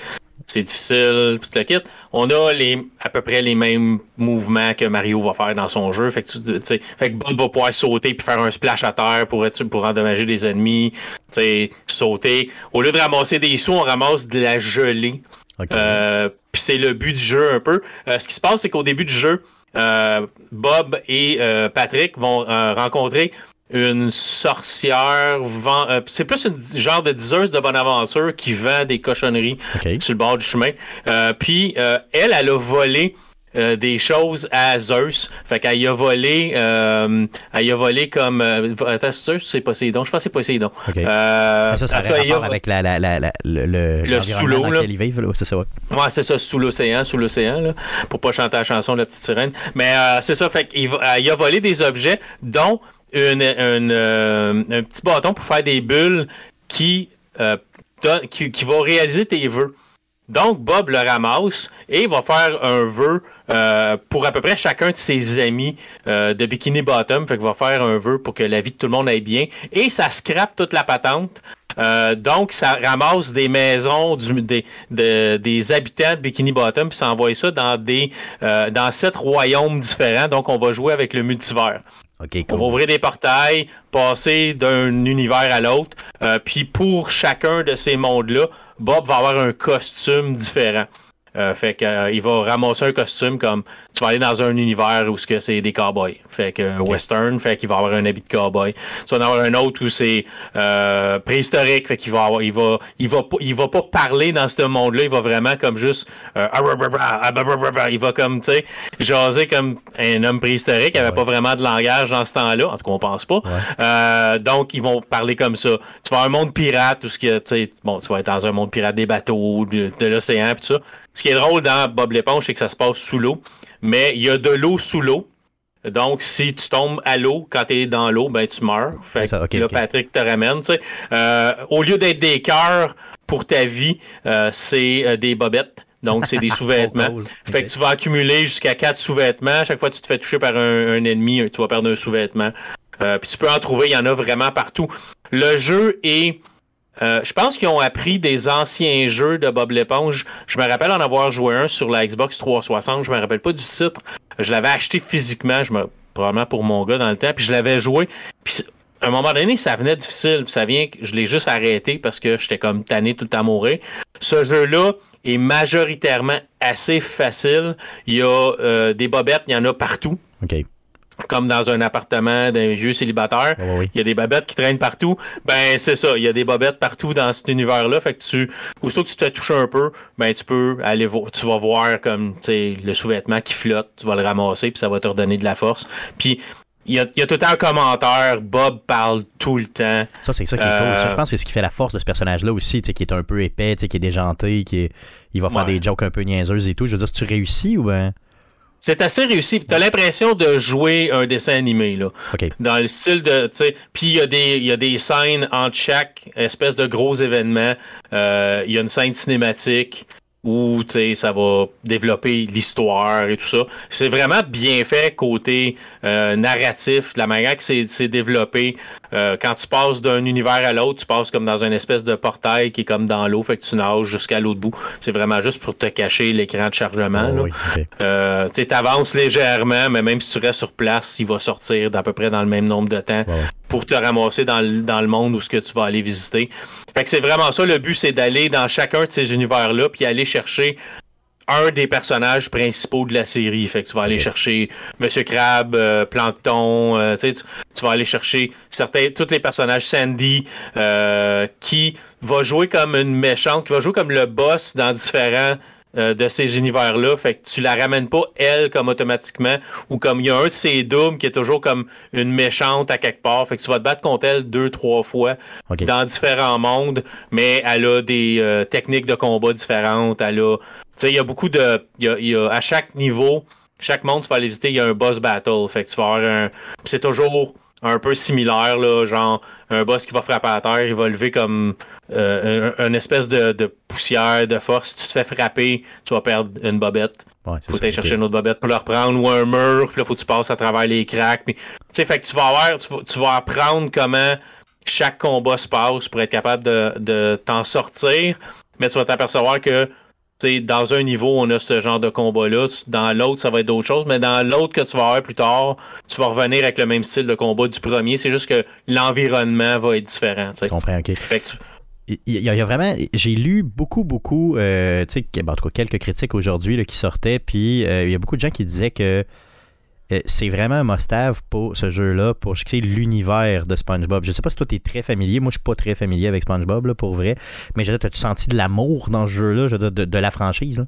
c'est difficile, tout le kit. On a les, à peu près les mêmes mouvements que Mario va faire dans son jeu. Fait que, tu, fait que Bob va pouvoir sauter puis faire un splash à terre pour, être, pour endommager des ennemis, sauter. Au lieu de ramasser des sous, on ramasse de la gelée. OK. Euh, Puis c'est le but du jeu un peu. Euh, ce qui se passe, c'est qu'au début du jeu, euh, Bob et euh, Patrick vont euh, rencontrer une sorcière. vend- euh, c'est plus une genre de diseuse de bonne aventure qui vend des cochonneries OK. sur le bord du chemin. Euh, Puis euh, elle, elle a volé. euh, des choses à Zeus. Fait qu'elle y a volé, euh, elle y a volé comme. euh, attends, c'est Zeus, c'est Poséidon? Je pense que c'est Poséidon. OK. Euh, Ah, ça, ça a avec la, la, la, la- le, le, Le l'environnement sous-l'eau, dans là. lequel ils vivent, là. C'est ça, ouais. Ouais, c'est ça, sous l'océan, sous l'océan, là, pour pas chanter la chanson de la petite sirène. Mais c'est ça, fait qu'il a volé des objets, dont euh, un petit bâton pour faire des bulles qui, euh, qui, qui réaliser tes vœux. Donc, Bob le ramasse et va faire un vœu euh, pour à peu près chacun de ses amis euh, de Bikini Bottom. Fait qu'il va faire un vœu pour que la vie de tout le monde aille bien. Et ça scrape toute la patente. Donc, ça ramasse des maisons des, de- des habitants de Bikini Bottom, puis ça envoie ça dans des dans sept royaumes différents. Donc, on va jouer avec le multivers. OK, On va cool. ouvrir des portails, passer d'un univers à l'autre. euh, puis pour chacun de ces mondes-là, Bob va avoir un costume différent. Euh, fait que euh, il va ramasser un costume comme tu vas aller dans un univers où ce que c'est des cowboys. Fait que euh, western, fait qu'il va avoir un habit de cowboy. Tu vas en avoir un autre où c'est euh, préhistorique, fait qu'il va avoir, il va, il va pas, il va pas parler dans ce monde-là. Il va vraiment comme juste, euh, il va comme tu sais jaser comme un homme préhistorique. Il avait Ouais. pas vraiment de langage dans ce temps-là. En tout cas, on pense pas. Euh, donc ils vont parler comme ça. Tu vas avoir un monde pirate, tout ce qui, est, tu sais, bon, tu vas être dans un monde pirate des bateaux, de, de l'océan, tout ça. Ce qui est drôle dans Bob l'éponge, c'est que ça se passe sous l'eau, mais il y a de l'eau sous l'eau. Donc, si tu tombes à l'eau, quand tu es dans l'eau, ben tu meurs. Fait ça, que ok, là. Patrick te ramène. tu sais. Euh, au lieu d'être des cœurs pour ta vie, euh, c'est euh, des bobettes. Donc, c'est des <laughs> sous-vêtements. cool. Fait que tu vas accumuler jusqu'à quatre sous-vêtements. Chaque fois que tu te fais toucher par un, un ennemi, tu vas perdre un sous-vêtement. Euh, puis tu peux en trouver, il y en a vraiment partout. Le jeu est. euh, je pense qu'ils ont appris des anciens jeux de Bob l'éponge. Je me rappelle en avoir joué un sur la Xbox 360. Je me rappelle pas du titre. Je l'avais acheté physiquement, je me, probablement pour mon gars dans le temps. Puis je l'avais joué. Puis à un moment donné, ça venait difficile. Puis ça vient que je l'ai juste arrêté parce que j'étais comme tanné tout à. Ce jeu-là est majoritairement assez facile. Il y a euh, des bobettes, il y en a partout OK. Comme dans un appartement d'un vieux célibataire. Ouais. Il y a des bobettes qui traînent partout. Ben, c'est ça. Il y a des bobettes partout dans cet univers-là. Fait que tu, aussitôt que tu te fais toucher un peu, ben, tu peux aller voir, tu vas voir comme, tu sais, le sous-vêtement qui flotte. Tu vas le ramasser puis ça va te redonner de la force. Puis, il y a, il y a tout le temps un commentaire. Bob parle tout le temps. Ça, c'est ça qui est cool. Euh, Ça, je pense que c'est ce qui fait la force de ce personnage-là aussi, qui est un peu épais, qui est déjanté, qui est... il va faire Ouais. des jokes un peu niaiseuses et tout. Je veux dire, tu réussis ou ben. C'est assez réussi. Tu as l'impression de jouer un dessin animé, là. Dans le style de tu sais puis il y a des il y a des scènes entre chaque espèce de gros événement. Euh, il y a une scène cinématique où tu sais ça va développer l'histoire et tout ça. C'est vraiment bien fait côté euh, narratif. La manière que c'est c'est développé Euh, quand tu passes d'un univers à l'autre tu passes comme dans une espèce de portail qui est comme dans l'eau fait que tu nages jusqu'à l'autre bout c'est vraiment juste pour te cacher l'écran de chargement oui, OK. Euh, tu avances légèrement, mais même si tu restes sur place, il va sortir d'à peu près dans le même nombre de temps pour te ramasser dans le, dans le monde où ce que tu vas aller visiter. Fait que c'est vraiment ça, le but, c'est d'aller dans chacun de ces univers-là, puis aller chercher un des personnages principaux de la série. Fait que tu vas aller chercher Monsieur Crab, euh, Plankton, euh, tu, vas aller chercher certains, tous les personnages Sandy, euh, qui va jouer comme une méchante, qui va jouer comme le boss dans différents euh, de ces univers-là. Fait que tu la ramènes pas, elle, comme automatiquement, ou comme il y a un de doubles qui est toujours comme une méchante à quelque part. Fait que tu vas te battre contre elle deux, trois fois dans différents mondes, mais elle a des euh, techniques de combat différentes. Elle a. Tu sais, il y a beaucoup de. y a- il y a- à chaque niveau, chaque monde tu vas aller visiter, il y a un boss battle. Fait que tu vas avoir un. C'est toujours un peu similaire, là, genre un boss qui va frapper à terre, il va lever comme euh, un, une espèce de, de poussière, de force. Si tu te fais frapper, tu vas perdre une bobette Ouais, faut aller chercher une autre bobette pour le reprendre ou un mur, puis là, faut que tu passes à travers les cracks. Puis, tu sais, fait que tu vas avoir, tu vas, tu vas apprendre comment chaque combat se passe pour être capable de, de t'en sortir, mais tu vas t'apercevoir que, tu sais, dans un niveau, on a ce genre de combat-là, dans l'autre, ça va être d'autres choses, mais dans l'autre que tu vas avoir plus tard, tu vas revenir avec le même style de combat du premier, c'est juste que l'environnement va être différent, tu sais. Je comprends, ok. Fait que tu- Il y, a- il y a vraiment. J'ai lu beaucoup, beaucoup. euh, tu sais, en tout cas, quelques critiques aujourd'hui qui sortaient. Puis euh, il y a beaucoup de gens qui disaient que c'est vraiment un must-have pour ce jeu-là, pour est l'univers de SpongeBob. Je sais pas si toi, tu es très familier. Moi, je suis pas très familier avec SpongeBob, là, pour vrai. Mais je veux dire, as-tu senti de l'amour dans ce jeu-là, je veux dire, de, de la franchise? là?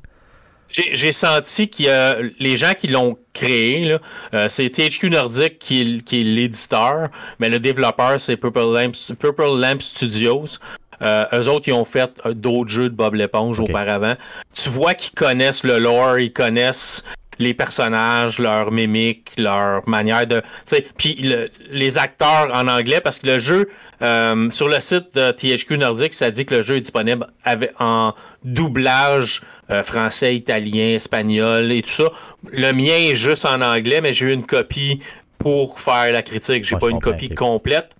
J'ai senti qu'il y a les gens qui l'ont créé, euh, c'est THQ Nordic qui est, qui est l'éditeur, mais le développeur c'est Purple Lamp, Purple Lamp Studios. Euh, eux autres, ils ont fait euh, d'autres jeux de Bob l'éponge auparavant. Tu vois qu'ils connaissent le lore, ils connaissent les personnages, leur mimique, leur manière de. tu sais, Puis le- les acteurs en anglais, parce que le jeu, euh, sur le site de THQ Nordic, ça dit que le jeu est disponible avec, en doublage euh, français, italien, espagnol et tout ça. Le mien est juste en anglais, mais j'ai eu une copie pour faire la critique. J'ai Ouais, pas une copie complète.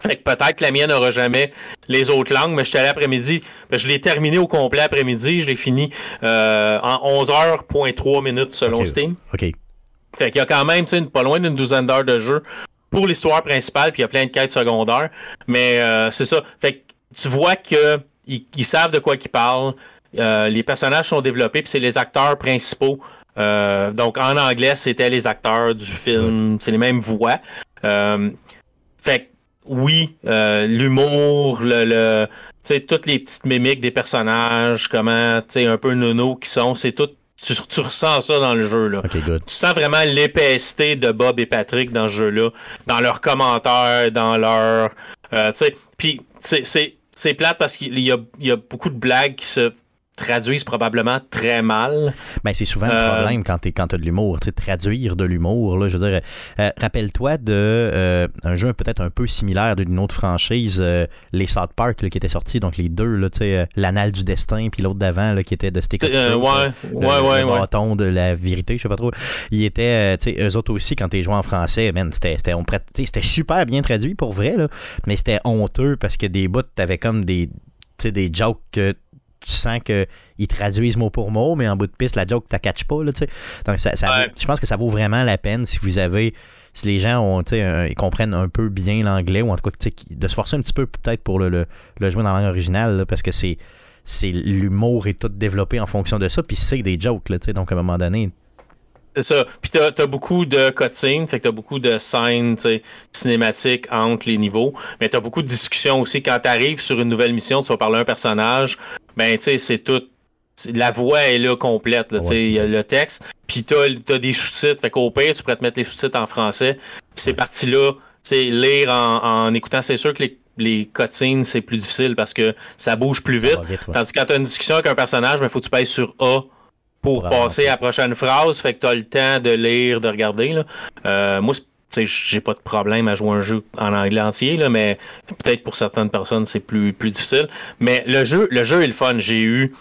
Fait que peut-être que la mienne n'aura jamais les autres langues, mais je suis allé après-midi. ben, je l'ai terminé au complet après-midi. Je l'ai fini euh, en 11h3 minutes selon. Steam. OK. Fait qu'il y a quand même pas loin d'une douzaine d'heures de jeu pour l'histoire principale, puis il y a plein de quêtes secondaires. Mais euh, c'est ça. Fait que tu vois que ils, ils savent de quoi ils parlent. Euh, les personnages sont développés, puis c'est les acteurs principaux. Donc en anglais, c'était les acteurs du film, c'est les mêmes voix. Euh, oui, euh, l'humour, le, le tu sais, toutes les petites mimiques des personnages, comment, tu sais, un peu nono qui sont, c'est tout. Tu, tu ressens ça dans le jeu, là. OK, good. Tu sens vraiment l'épaissité de Bob et Patrick dans ce jeu-là, dans leurs commentaires, dans leur. euh, tu sais, puis c'est- c'est c'est plate parce qu'il y a, il y a beaucoup de blagues qui se traduisent probablement très mal. Ben, c'est souvent le Euh, problème quand tu as de l'humour. Traduire de l'humour, là, je veux dire, euh, rappelle-toi de euh, un jeu peut-être un peu similaire d'une autre franchise, euh, les South Park, là, qui étaient sortis, donc les deux, là, tu sais, euh, l'anal du destin, puis l'autre d'avant, là, qui était de Stick of Euh, Truth, ouais, ouais, le, ouais, le ouais. bâton de la vérité, je sais pas trop. Il était, euh, tu sais, eux autres aussi, quand t'es joué en français, man, c'était, c'était, on c'était super bien traduit pour vrai, là, mais c'était honteux parce que des bouts, t'avais comme des, tu sais, des jokes que tu sens que ils traduisent mot pour mot, mais en bout de piste, la joke, t'as catch pas, là, tu sais. Donc, ça, ça Ouais. vaut- je pense que ça vaut vraiment la peine si vous avez, si les gens ont, tu un- ils comprennent un peu bien l'anglais, ou en tout cas, tu de se forcer un petit peu peut-être pour le, le, le jouer dans la langue originale, là, parce que c'est, c'est l'humour est tout développé en fonction de ça, puis c'est des jokes, là, tu donc à un moment donné, C'est ça. Puis t'as as beaucoup de cutscenes, fait que t'as beaucoup de scènes cinématiques entre les niveaux. Mais t'as beaucoup de discussions aussi. Quand t'arrives sur une nouvelle mission, tu vas parler à un personnage, ben tu sais, c'est tout. La voix est là complète. là, Ouais. Y a le texte. Puis t'as as des sous-titres. Fait qu'au pire, tu pourrais te mettre les sous-titres en français. Puis ces parties-là, tu sais, lire en, en écoutant, c'est sûr que les, les cutscenes, c'est plus difficile parce que ça bouge plus vite. va vite, ouais. Tandis que quand tu as une discussion avec un personnage, il faut que tu pèses sur A pour passer à la prochaine phrase. Fait que tu as le temps de lire, de regarder. Là. Euh, moi, j'ai pas de problème à jouer un jeu en anglais entier, là, mais peut-être pour certaines personnes, c'est plus, plus difficile. Mais le jeu, le jeu est le fun. J'ai eu.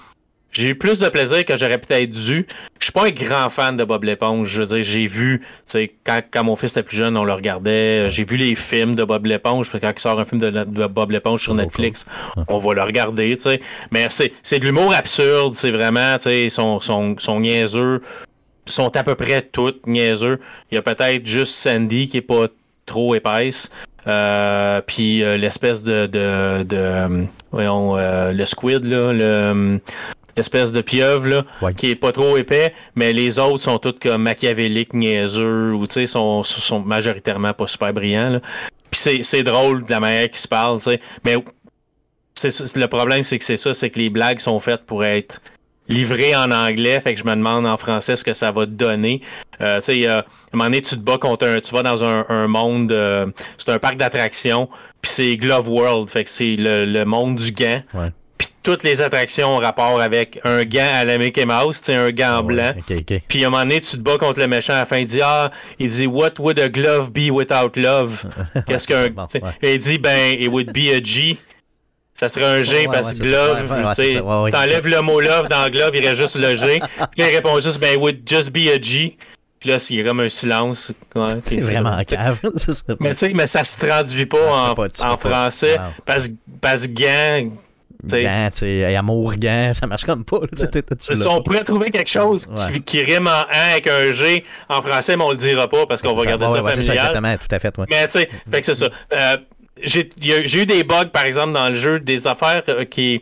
J'ai eu plus de plaisir que j'aurais peut-être dû. Je suis pas un grand fan de Bob l'éponge. Je veux dire, j'ai vu, tu sais, quand, quand mon fils était plus jeune, on le regardait. J'ai vu les films de Bob l'éponge. Quand il sort un film de, de Bob l'éponge sur Netflix, on va le regarder, tu sais. Mais c'est de l'humour absurde. C'est vraiment, tu sont, sont, sont niaiseux. Ils sont à peu près toutes niaiseux. Il y a peut-être juste Sandy qui est pas trop épaisse. Euh, puis euh, l'espèce de, de, de euh, voyons, euh, le squid là, le espèce de pieuvre là, Ouais. qui est pas trop épais, mais les autres sont tous comme machiavéliques, niaiseux, ou tu sais, sont, sont majoritairement pas super brillants. là. Puis c'est, c'est drôle de la manière qu'ils se parlent, tu sais. Mais c'est, le problème, c'est que c'est ça, c'est que les blagues sont faites pour être livrées en anglais, fait que je me demande en français ce que ça va te donner. Euh, tu sais, il y a- à un moment donné, tu te bats contre un, tu vas dans un, un monde, euh, c'est un parc d'attractions, puis c'est Glove World, fait que c'est le, le monde du gant. Ouais. Puis toutes les attractions ont rapport avec un gant à la Mickey Mouse, un gant blanc. Ok, ok. Puis à un moment donné, tu te bats contre le méchant à la fin. Il dit Ah, il dit What would a glove be without love? <laughs> Qu'est-ce qu'un. bon, ouais. Il dit Ben, it would be a G. Ça serait un G Ouais, parce que glove, tu t'enlèves le mot love dans glove, il reste juste le G. Puis il répond juste Ben, it would just be a G. Puis là, il y a comme un silence. Ouais, C'est vraiment cave. Mais tu sais, mais ça se traduit pas Ouais, en, pas- français parce que gant. Gant, tu sais, hey, amour, gant, ça marche comme pas. là, Si on pourrait trouver quelque chose qui, Ouais. qui rime en an avec un G en français, mais on le dira pas parce qu'on va garder ça ouais, ça, familial. exactement, tout à fait. ouais. Mais tu sais, fait que c'est ça. Euh, j'ai eu des bugs, par exemple, dans le jeu, des affaires euh, qui.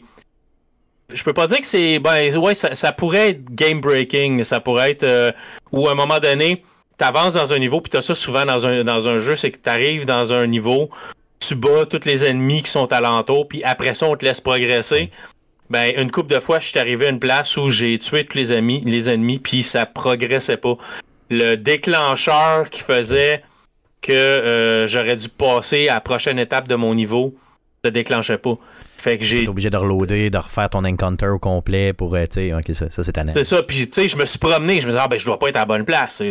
Je peux pas dire que c'est. Ben, ouais, ça, ça pourrait être game breaking. Ça pourrait être. euh, où à un moment donné, t'avances dans un niveau, puis t'as ça souvent dans un, dans un jeu, c'est que t'arrives dans un niveau, tu bats tous les ennemis qui sont alentour, puis après ça, on te laisse progresser. Ben, une couple de fois, je suis arrivé à une place où j'ai tué tous les ennemis, puis ça progressait pas. Le déclencheur qui faisait que euh, j'aurais dû passer à la prochaine étape de mon niveau ne déclenchait pas. Fait que j'ai T'es obligé de reloader, de refaire ton encounter au complet pour, euh, tu sais, ok, ça, ça c'est tannant. C'est ça, puis tu sais, je me suis promené, je me disais, ah ben je dois pas être à la bonne place.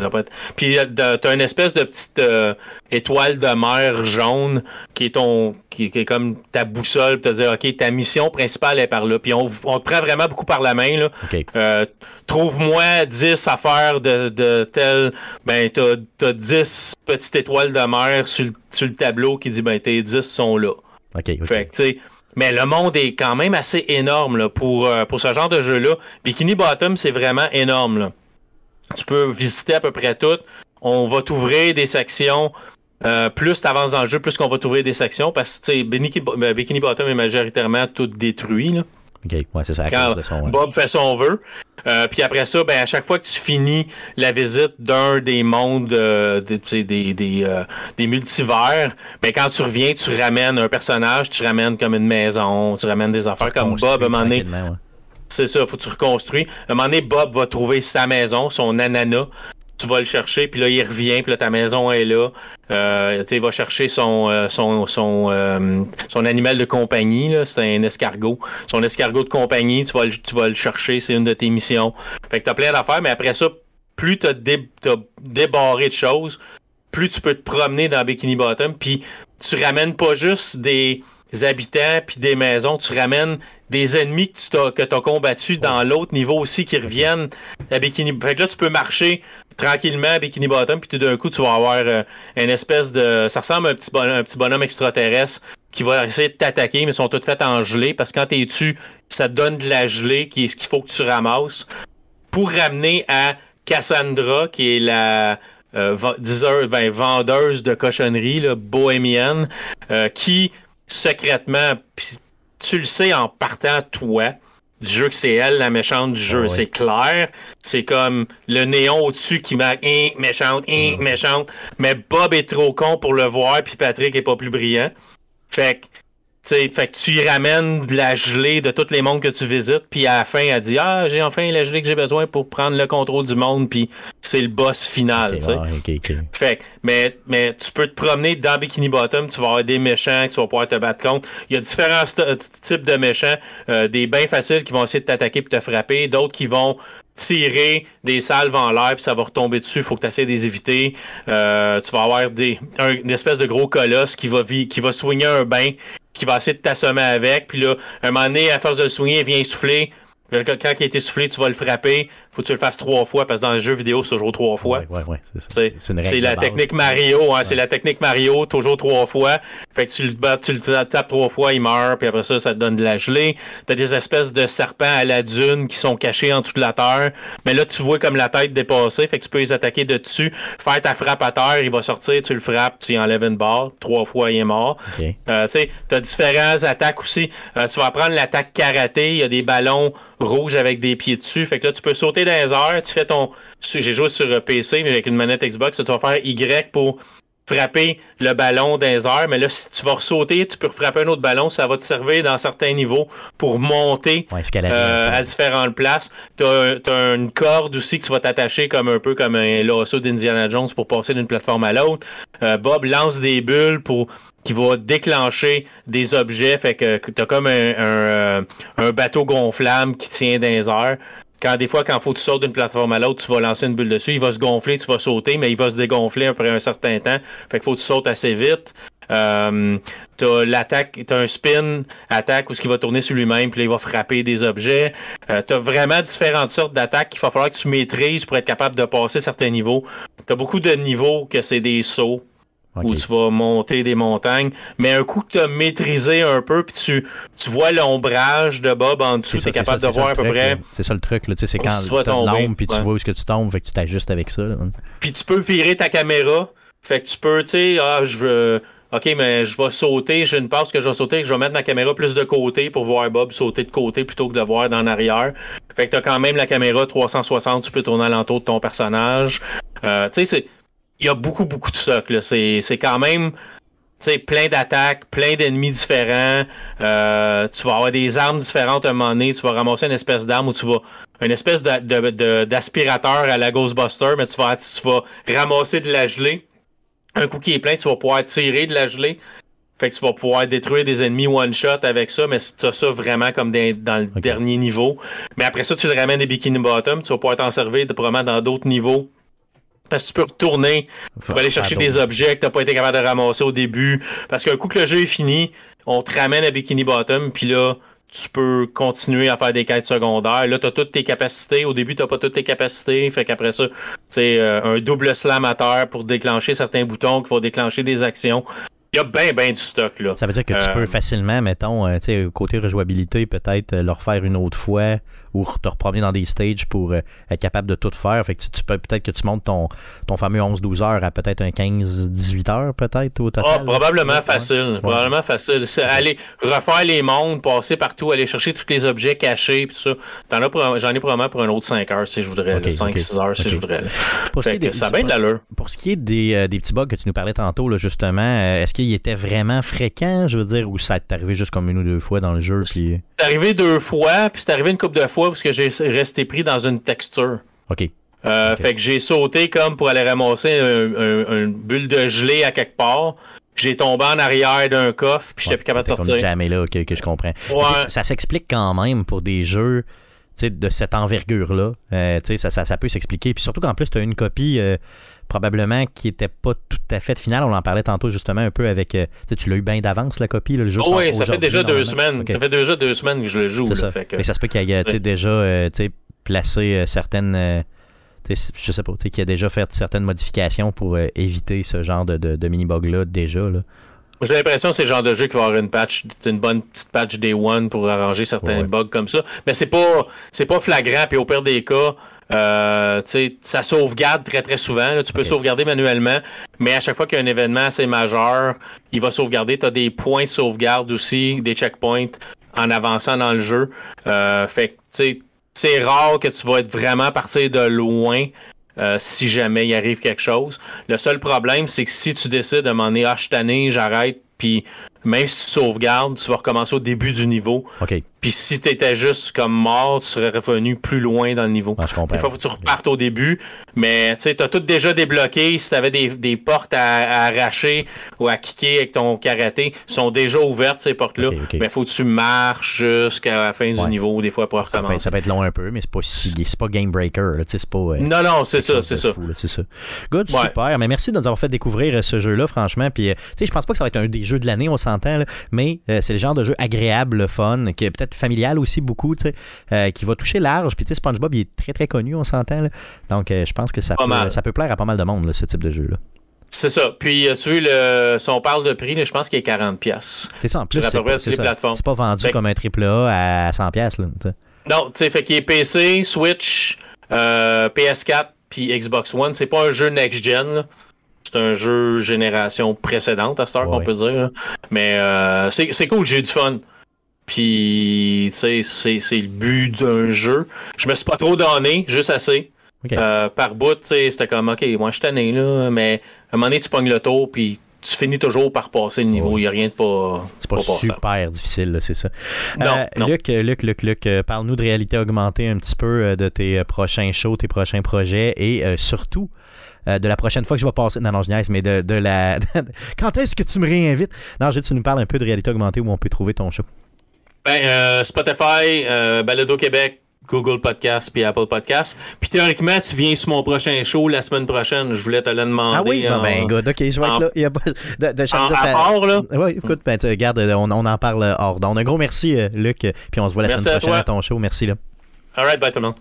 doit pas être- Puis euh, t'as une espèce de petite euh, étoile de mer jaune qui est ton qui, qui est comme ta boussole, pour te dire, ok, ta mission principale est par là. Puis on, on te prend vraiment beaucoup par la main, là. Euh, Trouve-moi 10 affaires de, de tel. Ben, t'as as 10 petites étoiles de mer sur, le- sur le tableau qui dit, ben, tes 10 sont là. Ok, ok. Fait que, tu sais, mais le monde est quand même assez énorme pour, euh, pour ce genre de jeu-là. Bikini Bottom, c'est vraiment énorme. Tu peux visiter à peu près tout. On va t'ouvrir des sections. Euh, plus tu avances dans le jeu, plus qu'on va t'ouvrir des sections. Parce que Bikini, Bottom est majoritairement tout détruit. Ok, ouais, c'est ça. quand cause de son, ouais. Bob fait son vœu. Euh, puis après ça, ben, à chaque fois que tu finis la visite d'un des mondes, euh, des, euh, des multivers, ben, quand tu reviens, tu ramènes un personnage, tu ramènes comme une maison, tu ramènes des affaires comme Bob, à un moment donné, ouais. c'est ça, faut que tu reconstruis. À un moment donné, Bob va trouver sa maison, son ananas. Tu vas le chercher, puis là, il revient, puis là, ta maison est là. Euh, tu va chercher son, euh, son, euh, son animal de compagnie. C'est un escargot. Son escargot de compagnie, tu vas le, tu vas le chercher, c'est une de tes missions. Fait que t'as plein d'affaires, mais après ça, plus t'as dé- débarré de choses, plus tu peux te promener dans Bikini Bottom, puis tu ramènes pas juste des habitants puis des maisons, tu ramènes des ennemis que tu t'as, que combattus dans l'autre niveau aussi qui reviennent à Bikini. Fait que là, tu peux marcher tranquillement à Bikini Bottom, puis tout d'un coup, tu vas avoir euh, une espèce de. Ça ressemble à un petit, bon- un petit bonhomme extraterrestre qui va essayer de t'attaquer, mais ils sont tous faits en gelée, parce que quand t'es dessus, ça te donne de la gelée qui est ce qu'il faut que tu ramasses pour ramener à Cassandra, qui est la euh, ben, vendeuse de cochonneries, là, bohémienne, euh, qui secrètement, pis tu le sais en partant toi du jeu que c'est elle la méchante du jeu, Ah ouais. c'est clair. C'est comme le néon au-dessus qui marque hein, méchante, hein, Mm. méchante. Mais Bob est trop con pour le voir, puis Patrick est pas plus brillant. Fait que tu sais, fait que tu y ramènes de la gelée de tous les mondes que tu visites, puis à la fin, elle dit Ah, j'ai enfin la gelée que j'ai besoin pour prendre le contrôle du monde, puis c'est le boss final. Ok, tu sais. ouais, ok, ok. Fait que, mais, mais tu peux te promener dans Bikini Bottom, tu vas avoir des méchants que tu vas pouvoir te battre contre. Il y a différents types de méchants, euh, des bien faciles qui vont essayer de t'attaquer puis te frapper, d'autres qui vont tirer des salves en l'air puis ça va retomber dessus, faut que tu essaies de les éviter. Euh, tu vas avoir des, un- une espèce de gros colosse qui va, qui va soigner un bain, qui va essayer de t'assommer avec, puis là, un moment donné, à force de le soigner, il vient souffler. Quand il a été soufflé, tu vas le frapper. Faut que tu le fasses trois fois parce que dans le jeu vidéo, c'est toujours trois fois. Ouais, ouais, ouais, c'est la technique Mario, hein, c'est la technique Mario, toujours trois fois. Fait que tu le bats, tu le tapes trois fois, il meurt, puis après ça, ça te donne de la gelée. T'as des espèces de serpents à la dune qui sont cachés en dessous de la terre. Mais là, tu vois comme la tête dépassée, fait que tu peux les attaquer de dessus, faire ta frappe à terre, il va sortir, tu le frappes, tu y enlèves une barre, trois fois, il est mort. Ok. Euh, tu sais, t'as différentes attaques aussi. Euh, tu vas prendre l'attaque karaté, il y a des ballons rouge avec des pieds dessus. Fait que là, tu peux sauter dans les airs, tu fais ton. J'ai joué sur euh, PC, mais avec une manette Xbox, tu vas faire Y pour frapper le ballon dans les airs, mais là, si tu vas sauter, tu peux frapper un autre ballon, ça va te servir dans certains niveaux pour monter Ouais, euh, à différentes places. Tu as, une corde aussi que tu vas t'attacher comme un peu comme un lasso d'Indiana Jones pour passer d'une plateforme à l'autre. Euh, Bob lance des bulles pour qui va déclencher des objets. Fait que tu as comme un, un, euh, un bateau gonflable qui tient dans les airs. Quand des fois, quand faut que tu sautes d'une plateforme à l'autre, tu vas lancer une bulle dessus, il va se gonfler, tu vas sauter, mais il va se dégonfler après un certain temps. Fait qu'il faut que tu sautes assez vite. Euh, t'as l'attaque, t'as un spin attaque où ce qui va tourner sur lui-même, puis là, il va frapper des objets. Euh, t'as vraiment différentes sortes d'attaques qu'il va falloir que tu maîtrises pour être capable de passer certains niveaux. T'as beaucoup de niveaux que c'est des sauts Où tu vas monter des montagnes. Mais un coup que tu as maîtrisé un peu, puis tu, tu vois l'ombrage de Bob en dessous, tu es capable de voir à peu truc, près. C'est ça le truc, là. Tu sais, c'est quand tu vas tomber, puis tu vois où est-ce que tu tombes, fait que tu t'ajustes avec ça. Puis tu peux virer ta caméra. Fait que tu peux, tu sais, ah, je veux. OK, mais je vais sauter. J'ai une passe que je vais sauter. Je vais mettre ma caméra plus de côté pour voir Bob sauter de côté plutôt que de voir d'en arrière. Fait que t'as quand même la caméra 360. Tu peux tourner alentour de ton personnage. Euh, tu sais, c'est- il y a beaucoup, beaucoup de là. C'est c'est quand même. tu sais, plein d'attaques, plein d'ennemis différents. Euh, tu vas avoir des armes différentes à un moment donné. Tu vas ramasser une espèce d'arme où tu vas. Une espèce d'a- de- de- d'aspirateur à la Ghostbuster, mais tu vas, tu vas ramasser de la gelée. Un coup qui est plein, tu vas pouvoir tirer de la gelée. Fait que tu vas pouvoir détruire des ennemis one-shot avec ça, mais tu as ça vraiment comme dans, dans le dernier niveau. Mais après ça, tu le ramènes des Bikini Bottom. Tu vas pouvoir t'en servir de, probablement dans d'autres niveaux. Parce que tu peux retourner pour aller chercher des objets que tu n'as pas été capable de ramasser au début. Parce qu'un coup que le jeu est fini, on te ramène à Bikini Bottom, puis là, tu peux continuer à faire des quêtes secondaires. Là, tu as toutes tes capacités. Au début, tu n'as pas toutes tes capacités. Fait qu'après ça, c'est un double slam à terre pour déclencher certains boutons qui vont déclencher des actions. Il y a bien, bien du stock, là. Ça veut dire que tu Euh, peux facilement, mettons, euh, tu sais, côté rejouabilité, peut-être euh, le refaire une autre fois ou te repromener dans des stages pour euh, être capable de tout faire. Fait que tu, peux peut-être que tu montes ton, ton fameux 11-12 heures à peut-être un 15-18 heures, peut-être au Ah, total. probablement Ouais. facile. Probablement facile. C'est aller refaire les mondes, passer partout, aller chercher tous les objets cachés, puis ça. J'en ai probablement pour un autre 5 heures si je voudrais. Ok, 5-6 ok, heures si je voudrais. Pour ce qui est des- ça a bien de l'allure. Pour ce qui est des, euh, des petits bugs que tu nous parlais tantôt, là, justement, euh, est-ce qu'il était vraiment fréquent, je veux dire, ou ça t'est arrivé juste comme une ou deux fois dans le jeu? Puis... C'est arrivé deux fois, puis c'est arrivé une couple de fois parce que j'ai resté pris dans une texture. OK. Euh. Fait que j'ai sauté comme pour aller ramasser un- un- une bulle de gelée à quelque part. J'ai tombé en arrière d'un coffre, puis j'étais plus capable de sortir. jamais là, que, que je comprends. Ouais. Ça, ça s'explique quand même pour des jeux de cette envergure-là. Euh, ça, ça, ça peut s'expliquer. Puis surtout qu'en plus, tu as une copie euh, probablement qui était pas tout à fait finale. On en parlait tantôt justement un peu avec. euh, tu l'as eu bien d'avance, la copie. là, le jeu Oh oui, ça fait déjà deux semaines. Ça fait déjà deux semaines que je le joue. Là, ça. fait que- Mais ça se peut qu'il y ait Ouais. déjà euh, placé euh, certaines. euh, je sais pas, tu sais, qu'il a déjà fait certaines modifications pour euh, éviter ce genre de, de, de mini-bug-là déjà. Là. J'ai l'impression que c'est le genre de jeu qui va avoir une patch, une bonne petite patch day one pour arranger certains Ouais. bugs comme ça. Mais c'est pas, c'est pas flagrant. Puis au pire des cas, euh, tu sais, ça sauvegarde très très souvent. là. Tu peux sauvegarder manuellement, mais à chaque fois qu'il y a un événement assez majeur, il va sauvegarder. Tu as des points de sauvegarde aussi, des checkpoints en avançant dans le jeu. Euh, fait que tu sais, c'est rare que tu vas être vraiment partir de loin. euh, si jamais il arrive quelque chose. Le seul problème, c'est que si tu décides de m'en ah, je suis tanné, j'arrête, puis même si tu sauvegardes, tu vas recommencer au début du niveau. OK. Puis si tu étais juste comme mort, tu serais revenu plus loin dans le niveau. Ah, je comprends. Des fois, faut que tu repartes au début, mais tu sais, t'as tout déjà débloqué. Si t'avais des, des portes à, à arracher ou à kicker avec ton karaté, sont déjà ouvertes ces portes-là. Ok, ok. Mais faut que tu marches jusqu'à la fin du niveau, des fois, pour Ça peut, être, recommencer. ça peut être long un peu, mais c'est pas si, c'est pas game breaker. là, C'est pas. euh, Non, non, c'est ça, c'est ça. fou, là, c'est ça. Good, Ouais. super. Mais merci de nous avoir fait découvrir euh, ce jeu-là, franchement. Puis, euh, tu sais, je pense pas que ça va être un des jeux de l'année, on s'entend, mais euh, c'est le genre de jeu agréable, le fun, qui est peut-être familial aussi beaucoup, tu sais, euh, qui va toucher large. Puis, tu sais, SpongeBob, il est très, très connu, on s'entend. Donc, euh, je pense que ça peut, ça peut plaire à pas mal de monde, là, ce type de jeu-là. C'est ça. Puis, tu vois, le, si on parle de prix, je pense qu'il est 40$. pièces. C'est ça, en plus, c'est pas, c'est pas vendu Fait comme un AAA à 100$. Là, tu sais. Non, tu sais, fait qu'il est PC, Switch, euh, PS4, puis Xbox One. C'est pas un jeu next-gen. C'est un jeu génération précédente, à cette heure Ouais. qu'on peut dire. là. Mais euh, c'est cool, j'ai eu du fun. Puis, tu sais, c'est, le but d'un jeu. Je me suis pas trop donné, juste assez. Euh, par bout, tu sais, c'était comme, OK, moi, je suis tanné, là, mais à un moment donné, tu pognes le tour, puis tu finis toujours par passer le niveau. Il n'y a rien de pas, C'est pas super difficile, c'est ça. Non, Euh, non. Luc, Luc, Luc, Luc, euh, parle-nous de réalité augmentée un petit peu euh, de tes prochains shows, tes prochains projets et surtout euh, de la prochaine fois que je vais passer. Non, non, je niaise, mais de, de la. <laughs> Quand est-ce que tu me réinvites? Non, je veux que tu nous parles un peu de réalité augmentée où on peut trouver ton show. Ben, euh, Spotify, euh, Balado Québec, Google Podcast puis Apple Podcast. Puis théoriquement, tu viens sur mon prochain show la semaine prochaine. Je voulais te le demander. Ah oui, en- ben, good, ok, je vais être en- là. Il y a pas de, de en- à part, là? Oui, écoute, ben, tu, regarde, euh, on, on en parle euh, hors d'onde. Un gros merci, Luc, puis on se voit la Merci semaine à prochaine toi. à ton show. Merci, là. All right, bye tout le monde.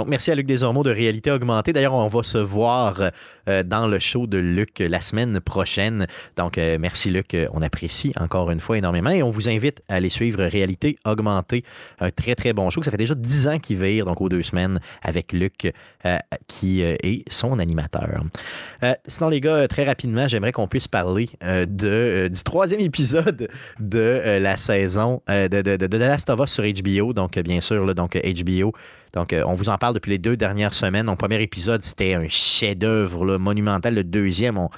Donc, merci à Luc Desormeaux de Réalité Augmentée. D'ailleurs, on va se voir euh, dans le show de Luc la semaine prochaine. Donc, euh, merci Luc. Euh, On apprécie encore une fois énormément et on vous invite à aller suivre Réalité Augmentée. Un très, très bon show. Ça fait déjà 10 ans qu'il vire, donc aux deux semaines, avec Luc, qui est son animateur. Sinon, les gars, très rapidement, j'aimerais qu'on puisse parler du troisième épisode de la saison de, de, de, de The Last of Us sur HBO. Donc, bien sûr, donc, HBO. Donc, euh, on vous en parle depuis les deux dernières semaines. Mon premier épisode, c'était un chef-d'œuvre monumental. Le deuxième, on,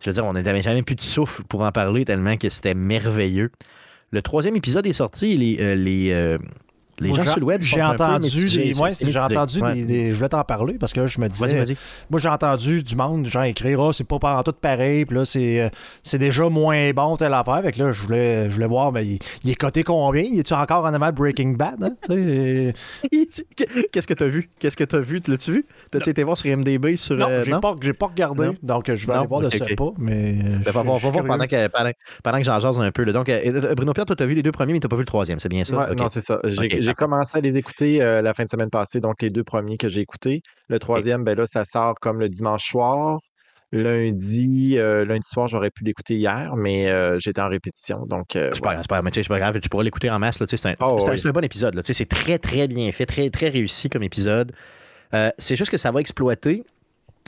je veux dire, on n'avait jamais plus de souffle pour en parler tellement que c'était merveilleux. Le troisième épisode est sorti. Les, euh, les, euh, les Moi, gens j'ai- sur le web J'ai entendu, des, ouais, j'ai entendu Ouais. des, des- Je voulais t'en parler parce que là, je me disais. Moi, j'ai entendu du monde, genre écrire, ah, c'est pas par en tout pareil, puis là, c'est, euh, c'est déjà moins bon telle affaire. Fait que là, je voulais, je voulais voir, mais il, il est coté combien? Il est-tu encore en avant Breaking Bad hein? Tu sais, <laughs> euh, Qu'est-ce que t'as vu? Qu'est-ce que t'as vu? L'as-tu vu? T'as-tu été voir sur MDB sur. Non, euh, j'ai pas, j'ai pas regardé, Non. donc je vais Non, aller voir de ce ok. pas, mais. Ben, je- va voir, pendant que, pendant, pendant que j'en jase un peu. là. Donc, euh, Bruno Pierre, toi, t'as vu les deux premiers, mais t'as pas vu le troisième, c'est bien ça? Ouais. Non, c'est ça. J'ai commencé à les écouter euh, la fin de semaine passée, donc les deux premiers que j'ai écoutés. Le troisième, ben là, ça sort comme le dimanche soir. Lundi, euh, lundi soir, j'aurais pu l'écouter hier, mais euh, j'étais en répétition. Donc, C'est pas c'est pas c'est pas grave, tu pourras l'écouter en masse. C'est un, Oh, c'est un- oui. c'est un bon épisode. C'est très, très bien fait, très, très réussi comme épisode. C'est juste que ça va exploiter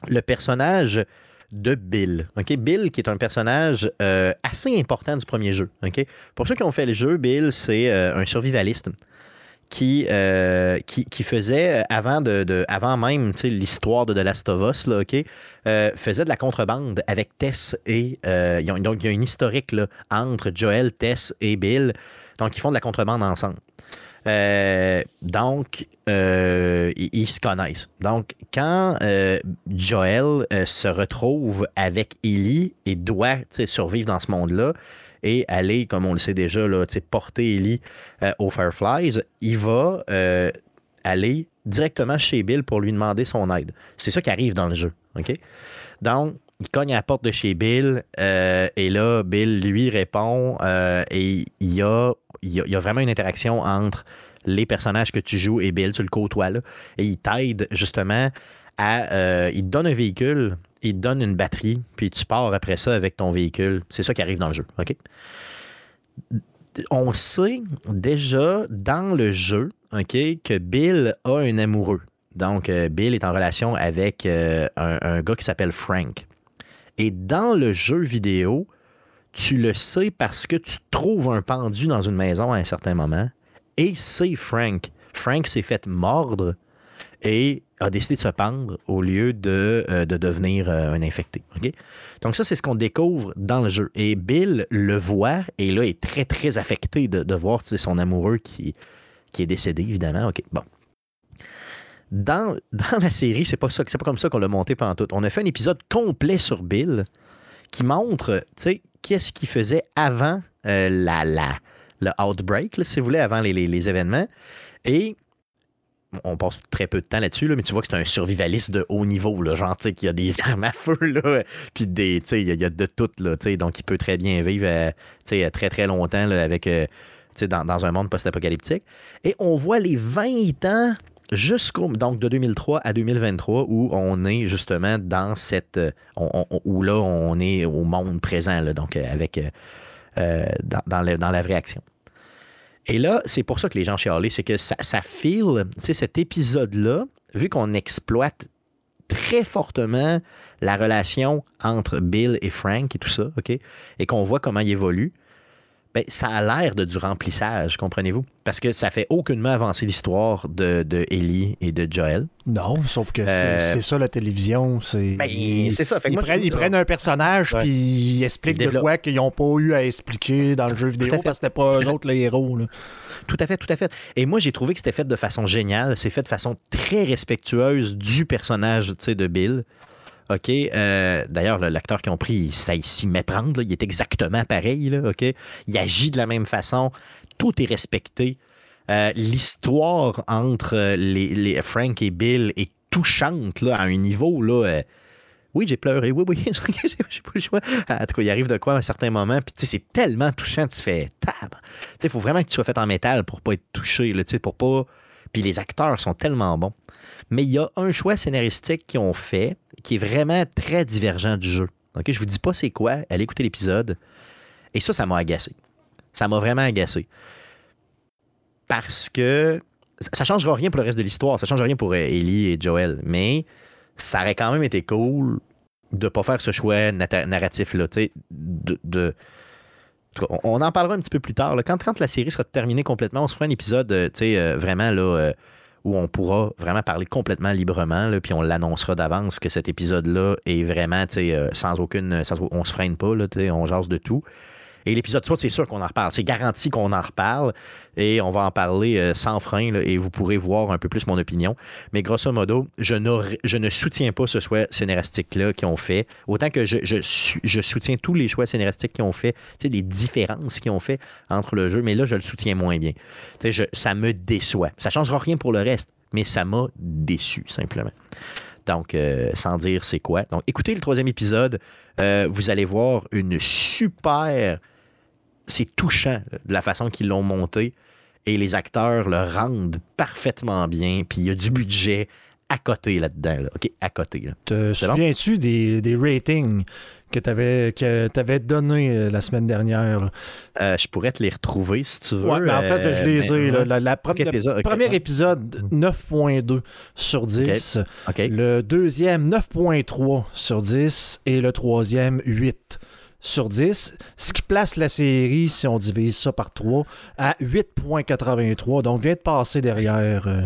le personnage de Bill. ok? Bill, qui est un personnage euh, assez important du premier jeu. ok? Pour ceux qui ont fait le jeu, Bill, c'est euh, un survivaliste qui, euh, qui, qui faisait, euh, avant, de, avant même l'histoire de The Last of Us, là, euh, faisait de la contrebande avec Tess et. donc, il y a une historique là, entre Joel, Tess et Bill. Donc, ils font de la contrebande ensemble. Donc, ils, ils se connaissent. Donc, quand Joel se retrouve avec Ellie et doit survivre dans ce monde-là et aller, comme on le sait déjà, là, porter Ellie euh, aux Fireflies, il va euh, aller directement chez Bill pour lui demander son aide. C'est ça qui arrive dans le jeu. Donc, il cogne à la porte de chez Bill euh, et là, Bill lui répond et il y a, y a- vraiment une interaction entre les personnages que tu joues et Bill, tu le côtoies là, et il t'aide justement à. il te donne un véhicule, il te donne une batterie, puis tu pars après ça avec ton véhicule. C'est ça qui arrive dans le jeu. OK? On sait déjà dans le jeu que Bill a un amoureux. Donc, euh, Bill est en relation avec euh, un, un gars qui s'appelle Frank. Et dans le jeu vidéo, tu le sais parce que tu trouves un pendu dans une maison à un certain moment. Et c'est Frank. Frank s'est fait mordre et a décidé de se pendre au lieu de, euh, de devenir euh, un infecté. Donc ça, c'est ce qu'on découvre dans le jeu. Et Bill le voit et là est très, très affecté de, de voir son amoureux qui, qui est décédé, évidemment. OK, bon. Dans, dans la série, c'est pas pas comme ça qu'on l'a monté pendant tout. On a fait un épisode complet sur Bill qui montre, qu'est-ce qu'il faisait avant euh, la, la, le outbreak, si vous voulez, avant les, les- les événements. Et on passe très peu de temps là-dessus, là, mais tu vois que c'est un survivaliste de haut niveau, là, genre, tu y a des <laughs> armes à feu, là, puis des, tu sais, il y, a- de tout, là, tu sais, donc il peut très bien vivre, euh, très, très longtemps, avec, euh, tu dans, un monde post-apocalyptique. Et on voit les 20 ans jusqu'au, donc de 2003 à 2023, où on est justement dans cette, euh, où là, on est au monde présent, là, donc avec, dans, dans la vraie action. Et là, c'est pour ça que les gens chialent, c'est que ça, ça file, tu sais, cet épisode-là, vu qu'on exploite très fortement la relation entre Bill et Frank et tout ça, OK, et qu'on voit comment il évolue, ben, ça a l'air de du remplissage, comprenez-vous? Parce que ça fait aucunement avancer l'histoire de, de Ellie et de Joel. Non, sauf que c'est- Euh, c'est ça la télévision. C'est Ben, ils, ça. Fait que ils moi, prennent, trouve ils ça- prennent un personnage puis ils expliquent Ils de quoi qu'ils n'ont pas eu à expliquer dans le jeu vidéo parce que c'était pas eux autres les héros. là. Tout à fait, tout à fait. Et moi, j'ai trouvé que c'était fait de façon géniale. C'est fait de façon très respectueuse du personnage de Bill. OK. euh, D'ailleurs, l'acteur qu'ils ont pris, sait s'y méprendre. Il est exactement pareil. OK? Il agit de la même façon. Tout est respecté. Euh, L'histoire entre euh, les, Frank et Bill est touchante à un niveau. Là, oui, j'ai pleuré. Oui, oui, <laughs> j'ai pas le choix. En tout cas, il arrive de quoi à un certain moment. Puis, c'est tellement touchant. Tu fais tab. Tu sais, il faut vraiment que tu sois fait en métal pour pas être touché. Tu sais, pour pas. Puis les acteurs sont tellement bons. Mais il y a un choix scénaristique qu'ils ont fait qui est vraiment très divergent du jeu. OK? Je vous dis pas c'est quoi. Allez écouter l'épisode. Et ça, ça m'a agacé. Ça m'a vraiment agacé. Parce que ça ne changera rien pour le reste de l'histoire. Ça ne change rien pour euh, Ellie et Joel. Mais ça aurait quand même été cool de ne pas faire ce choix narratif-là. De, de- on, en parlera un petit peu plus tard. Quand, quand la série sera terminée complètement, on se fera un épisode euh, euh, vraiment là, on pourra vraiment parler complètement librement, là, puis on l'annoncera d'avance que cet épisode-là est vraiment tu sais, euh, sans aucune. Sans, on se freine pas, on jase de tout. Et l'épisode 3, c'est sûr qu'on en reparle. C'est garanti qu'on en reparle et on va en parler euh, sans frein et vous pourrez voir un peu plus mon opinion. Mais grosso modo, je, je ne soutiens pas ce choix scénaristique-là qu'ils ont fait. Autant que je, je je soutiens tous les choix scénaristiques qu'ils ont fait, les différences qu'ils ont fait entre le jeu, mais là, je le soutiens moins bien. Je- ça me déçoit. Ça ne changera rien pour le reste, mais ça m'a déçu, simplement. Donc, euh, sans dire c'est quoi. Donc, écoutez le troisième épisode. Euh, vous allez voir une super. C'est touchant là, de la façon qu'ils l'ont monté. Et les acteurs le rendent parfaitement bien. Puis il y a du budget à côté là-dedans. là. OK, à côté. là. Te souviens-tu des, des ratings que tu avais, que donné euh, la semaine dernière? Euh, je pourrais te les retrouver si tu veux. Ouais, mais en fait, euh, je les ai. là. La, la le premier épisode, 9.2 sur 10. OK. Le deuxième, 9.3 sur 10. Et le troisième, 8 sur 10. Ce qui place la série, si on divise ça par 3, à 8.83. Donc, vient de passer derrière euh,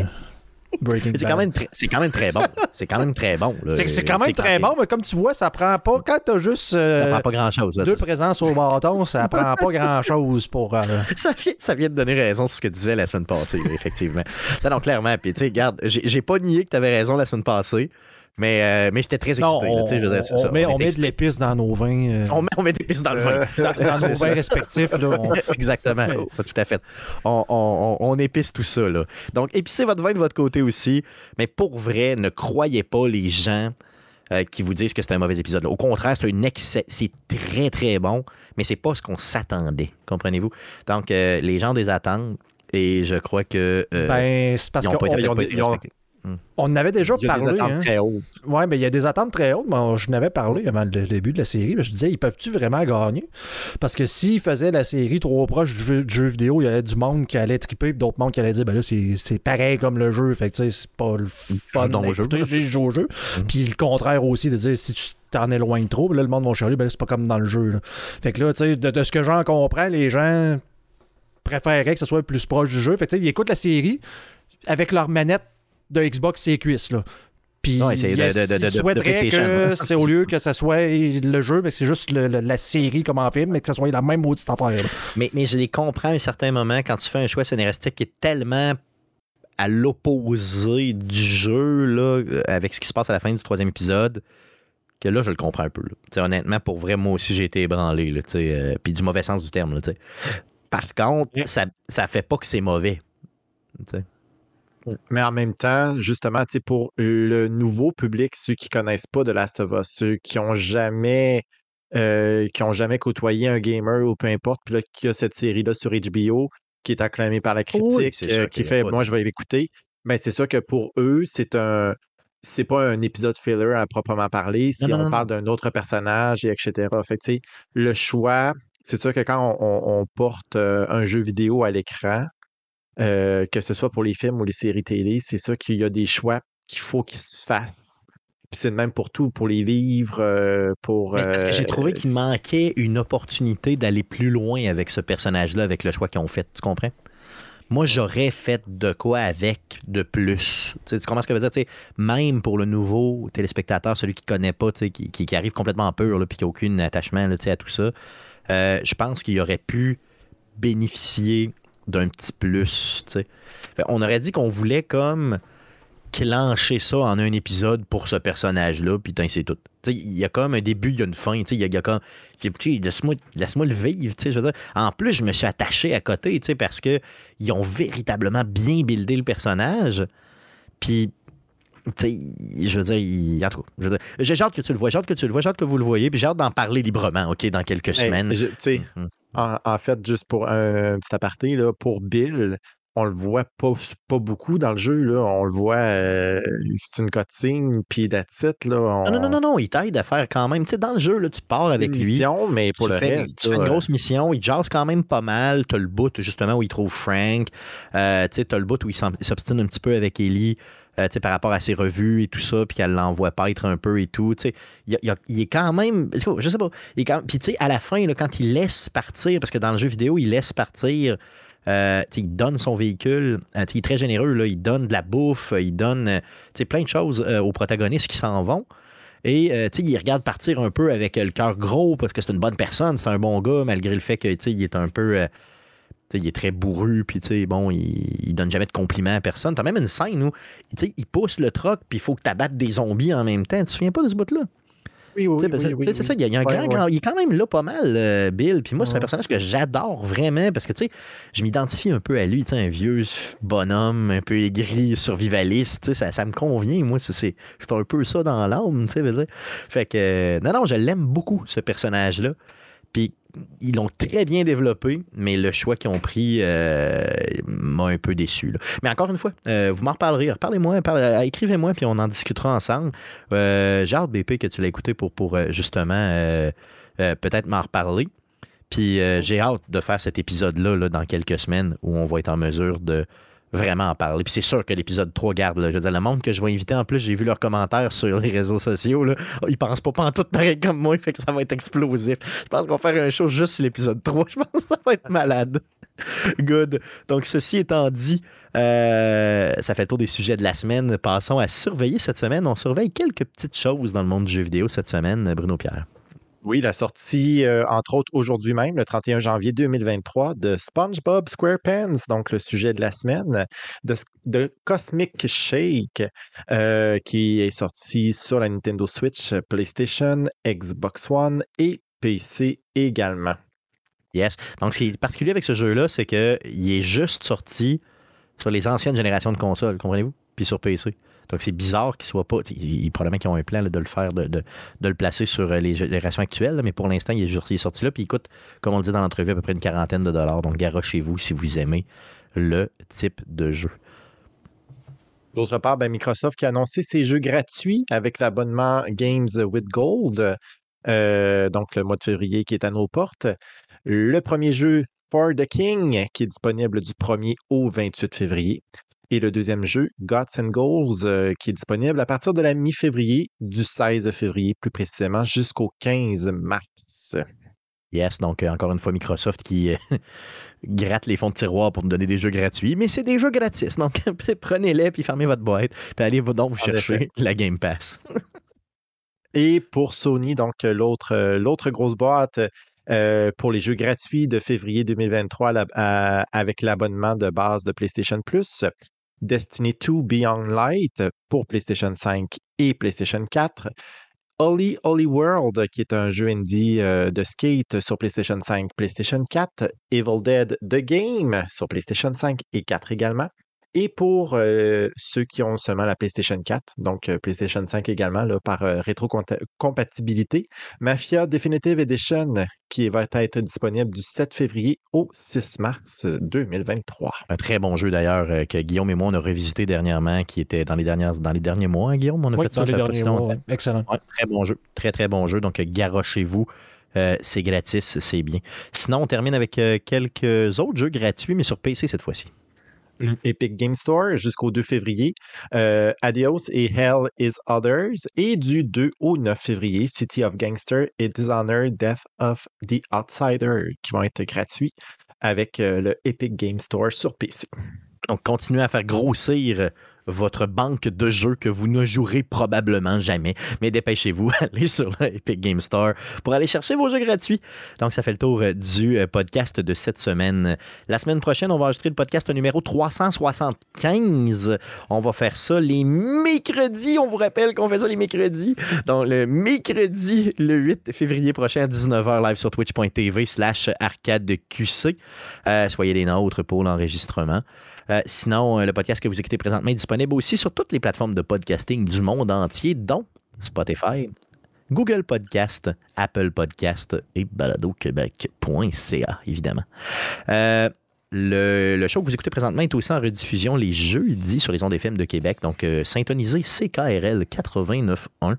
C'est quand, même très- c'est quand même très bon. C'est quand même très bon. C'est quand même très bon, mais comme tu vois, ça prend pas. Quand t'as juste Ça euh, prend pas grand-chose. là, deux présences au bâton, ça prend pas grand-chose pour. euh, <laughs> ça, vient, ça vient de donner raison sur ce que tu disais la semaine passée, effectivement. Non, non, clairement. Puis, tu sais, regarde, j'ai pas nié que tu avais raison la semaine passée, mais, euh, mais j'étais très excité. Non, on, je dire, on ça, met, on de l'épice dans nos vins. euh, on met, on met des pistes dans le vin. dans, nos <laughs> vins respectifs. Là, on- <laughs> Exactement. Ouais. Oh, tout à fait. On, on- on- on épice tout ça. Là. Donc, épicez votre vin de votre côté aussi. Mais pour vrai, ne croyez pas les gens euh, qui vous disent que c'est un mauvais épisode. là. Au contraire, c'est un excès. C'est très, très bon, mais c'est pas ce qu'on s'attendait. Comprenez-vous? Donc, euh, les gens des attendent. Et je crois que. euh, ben, c'est parce ils ont ils ils ont- on en avait déjà Il y a des parlé. attentes hein. très hautes. Ouais, mais il y a des attentes très hautes. Moi, je n'avais parlé avant le début de la série. mais Je disais, ils peuvent-tu vraiment gagner? Parce que s'ils faisaient la série trop proche du jeu, du jeu vidéo, il y avait du monde qui allait triper, puis d'autres mondes qui allaient dire, ben là, c'est pareil comme le jeu. Fait que, tu sais, c'est pas le fun. J'ai joué au jeu. Puis le contraire aussi, de dire, si tu t'en éloignes trop, ben là, le monde va chialer, ben c'est pas comme dans le jeu. là. Fait que là, tu sais, de, de ce que j'en comprends, les gens préféreraient que ce soit plus proche du jeu. Fait que, tu sais, ils écoutent la série avec leur manette de Xbox et cuisses, là. Puis Ouais, PlayStation, que ouais. c'est au lieu que ce soit le jeu, mais c'est juste le- le- la série comme en film, mais que ce soit la même maudite affaire. là. Mais, mais je les comprends à un certain moment quand tu fais un choix scénaristique qui est tellement à l'opposé du jeu, là, euh, avec ce qui se passe à la fin du troisième épisode, que là, je le comprends un peu. Honnêtement, pour vrai, moi aussi, j'ai été ébranlé. Là, euh, puis du mauvais sens du terme. Là. Par contre, ça, ça fait pas que c'est mauvais. Mais en même temps, justement, pour le nouveau public, ceux qui connaissent pas de Last of Us, ceux qui ont jamais euh, qui ont jamais côtoyé un gamer ou peu importe, puis là, qu'il y a cette série-là sur HBO qui est acclamée par la critique, euh, qui fait de- moi je vais l'écouter, mais c'est sûr que pour eux, c'est un c'est pas un épisode filler à proprement parler, si Non, on non, parle d'un autre personnage et etc. Fait que, tu sais, le choix, c'est sûr que quand on, on- on porte euh, un jeu vidéo à l'écran, euh, que ce soit pour les films ou les séries télé, c'est sûr qu'il y a des choix qu'il faut qu'ils se fassent. Puis c'est le même pour tout, pour les livres, euh, pour. Mais parce que j'ai euh, trouvé qu'il manquait une opportunité d'aller plus loin avec ce personnage-là, avec le choix qu'ils ont fait. Tu comprends? Moi, j'aurais fait de quoi avec de plus. Tu, comprends ce que je veux dire? Tu sais, même pour le nouveau téléspectateur, celui qui ne connaît pas, tu sais, qui, qui- qui arrive complètement pur, là, puis qui n'a aucun attachement là, tu sais, à tout ça, euh, je pense qu'il aurait pu bénéficier d'un petit plus. Fait, On aurait dit qu'on voulait comme clencher ça en un épisode pour ce personnage-là, puis c'est tout. Il y a comme un début, il y a une fin. Il y a, comme. Laisse-moi laisse-moi le vivre. Je veux dire. En plus, je me suis attaché à côté parce que ils ont véritablement bien buildé le personnage. Puis. Tu sais, je veux dire, il- en tout cas, je j'ai hâte que tu le vois, j'ai hâte que tu le vois, j'ai hâte que vous le voyez, puis j'ai hâte d'en parler librement, OK, dans quelques hey, semaines. je- tu sais, Mhm. en, en fait, juste pour un, petit aparté, là, pour Bill, on le voit pas, pas beaucoup dans le jeu. Là. On le voit, euh, c'est une cutscene, puis it, là. Non, non, non, on- non, non, il t'aide à faire quand même. Tu sais, dans le jeu, là, tu pars avec une lui. mission, mais pour tu le fais, reste. tu fais une grosse mission, il jase quand même pas mal. T'as le bout justement où il trouve Frank. Euh, tu sais, t'as le bout où il s'obstine un petit peu avec Ellie. Euh, par rapport à ses revues et tout ça, puis qu'elle l'envoie paître un peu et tout. Il, il est quand même. Je sais pas. il est Puis tu sais, à la fin, quand il laisse partir, parce que dans le jeu vidéo, il laisse partir. euh, il donne son véhicule, euh, il est très généreux, là, il donne de la bouffe, il donne plein de choses aux protagonistes qui s'en vont. Et il regarde partir un peu avec le cœur gros parce que c'est une bonne personne, c'est un bon gars, malgré le fait que tu sais, il est un peu. Il est très bourru, puis bon, il, il donne jamais de compliments à personne. T'as même une scène où il pousse le troc, puis il faut que tu abattes des zombies en même temps. Tu te souviens pas de ce bout-là? Oui, oui, oui, c'est ça, il y a, il y a un Ouais, grand, ouais. grand- Il est quand même là pas mal, euh, Bill. Puis moi, c'est un personnage que j'adore vraiment parce que, tu sais, je m'identifie un peu à lui, tu sais, un vieux bonhomme, un peu aigri, survivaliste. Tu sais, ça, ça me convient. Moi, c'est, un peu ça dans l'âme, tu sais. Fait que, euh, non, non, je l'aime beaucoup, ce personnage-là. Puis ils l'ont très bien développé, mais le choix qu'ils ont pris euh, m'a un peu déçu. Mais encore une fois, euh, vous m'en reparlerez. Parlez-moi, parlez- euh, écrivez-moi, puis on en discutera ensemble. J'ai hâte, BP, que tu l'as écouté pour, justement peut-être m'en reparler. Puis j'ai hâte de faire cet épisode-là là, dans quelques semaines où on va être en mesure de vraiment en parler. Puis c'est sûr que l'épisode 3 garde. là. je veux dire, le monde que je vais inviter en plus, j'ai vu leurs commentaires sur les réseaux sociaux. Là. Oh, Ils pensent pas tout pareil comme moi, fait que ça va être explosif. Je pense qu'on va faire un show juste sur l'épisode 3. <laughs> Je pense que ça va être malade. Good. Donc, ceci étant dit, euh, ça fait le tour des sujets de la semaine. Passons à surveiller cette semaine. On surveille quelques petites choses dans le monde du jeu vidéo cette semaine, Bruno Pierre. Oui, la sortie, entre autres, aujourd'hui même, le 31 janvier 2023, de SpongeBob SquarePants, donc le sujet de la semaine, de, Cosmic Shake, qui est sorti sur la Nintendo Switch, PlayStation, Xbox One et PC également. Yes. Donc, ce qui est particulier avec ce jeu-là, c'est qu'il est juste sorti sur les anciennes générations de consoles, comprenez-vous? Puis sur PC. Donc, c'est bizarre qu'il soit pas. Il, probablement qu'ils ont un plan de le faire, de, le placer sur euh, les générations actuelles, mais pour l'instant, il est, juste- il est sorti là. Puis il coûte, comme on le dit dans l'entrevue, à peu près une quarantaine de dollars. Donc, garochez-vous si vous aimez le type de jeu. D'autre part, ben, Microsoft qui a annoncé ses jeux gratuits avec l'abonnement Games with Gold, euh, donc le mois de février qui est à nos portes. Le premier jeu, For the King, qui est disponible du 1er au 28 février. Et le deuxième jeu, Gods and Goals, euh, qui est disponible à partir de la mi-février, du 16 février plus précisément, jusqu'au 15 mars. Yes, donc euh, encore une fois, Microsoft qui euh, <laughs> gratte les fonds de tiroir pour nous donner des jeux gratuits, mais c'est des jeux gratis. Donc, <laughs> prenez-les puis fermez votre boîte. Puis allez donc vous chercher la Game Pass. <laughs> Et pour Sony, donc l'autre l'autre grosse boîte euh, pour les jeux gratuits de février 2023 la- à- avec l'abonnement de base de PlayStation Plus, Destiny 2 Beyond Light pour PlayStation 5 et PlayStation 4. Holly Holly World, qui est un jeu indie euh, de skate sur PlayStation 5, PlayStation 4. Evil Dead The Game sur PlayStation 5 et 4 également. Et pour euh, ceux qui ont seulement la PlayStation 4, donc euh, PlayStation 5 également, là, par euh, rétrocompatibilité, Mafia Definitive Edition, qui va être disponible du 7 février au 6 mars 2023. Un très bon jeu d'ailleurs euh, que Guillaume et moi on a revisité dernièrement, qui était dans les, dernières, dans les derniers mois. hein, Guillaume, on a Oui, fait ça dans les derniers mois. ouais. Excellent. Ouais, très bon jeu. Très, très bon jeu. Donc, euh, garochez-vous. Euh, c'est gratis, c'est bien. Sinon, on termine avec euh, quelques autres jeux gratuits, mais sur PC cette fois-ci. Epic Game Store jusqu'au 2 février. Euh, Adios et Hell is Others. Et du 2 au 9 février, City of Gangster et Dishonored Death of the Outsider qui vont être gratuits avec euh, le Epic Game Store sur PC. Donc, continuez à faire grossir votre banque de jeux que vous ne jouerez probablement jamais. Mais dépêchez-vous, <laughs> allez sur Epic Game Store pour aller chercher vos jeux gratuits. Donc, ça fait le tour euh, du euh, podcast de cette semaine. La semaine prochaine, on va enregistrer le podcast numéro 375. On va faire ça les mercredis. On vous rappelle qu'on fait ça les mercredis. Donc, le mercredi, le 8 février prochain à 19h, live sur twitch.tv slash arcadeqc. Euh, soyez les nôtres pour l'enregistrement. Euh, sinon, euh, le podcast que vous écoutez présentement est disponible aussi sur toutes les plateformes de podcasting du monde entier, dont Spotify, Google Podcast, Apple Podcast et baladoquebec.ca, évidemment. Euh, le, show que vous écoutez présentement est aussi en rediffusion les jeudis sur les ondes FM de Québec. Donc, syntonisez CKRL 89.1.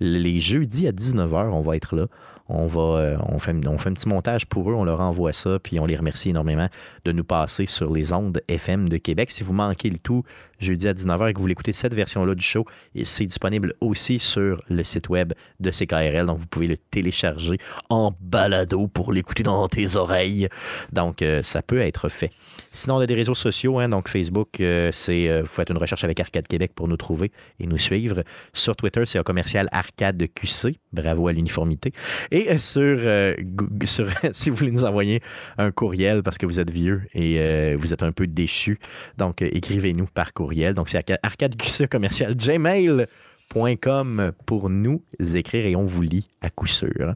Les jeudis à 19h, on va être là on va euh, fait, on fait un petit montage pour eux, on leur envoie ça, puis on les remercie énormément de nous passer sur les ondes FM de Québec. Si vous manquez le tout jeudi à 19h et que vous voulez écouter cette version-là du show, c'est disponible aussi sur le site web de CKRL, donc vous pouvez le télécharger en balado pour l'écouter dans tes oreilles. Donc euh, ça peut être fait. Sinon, on a des réseaux sociaux, hein, donc Facebook, euh, c'est vous faites une recherche avec Arcade Québec pour nous trouver et nous suivre. Sur Twitter, c'est un commercial Arcade QC. Bravo à l'uniformité. Et sur, euh, <laughs> sur si vous voulez nous envoyer un courriel parce que vous êtes vieux et euh, vous êtes un peu déchu, donc euh, écrivez-nous par courriel. Donc c'est arcadeqc commercial gmail.com pour nous écrire et on vous lit à coup sûr.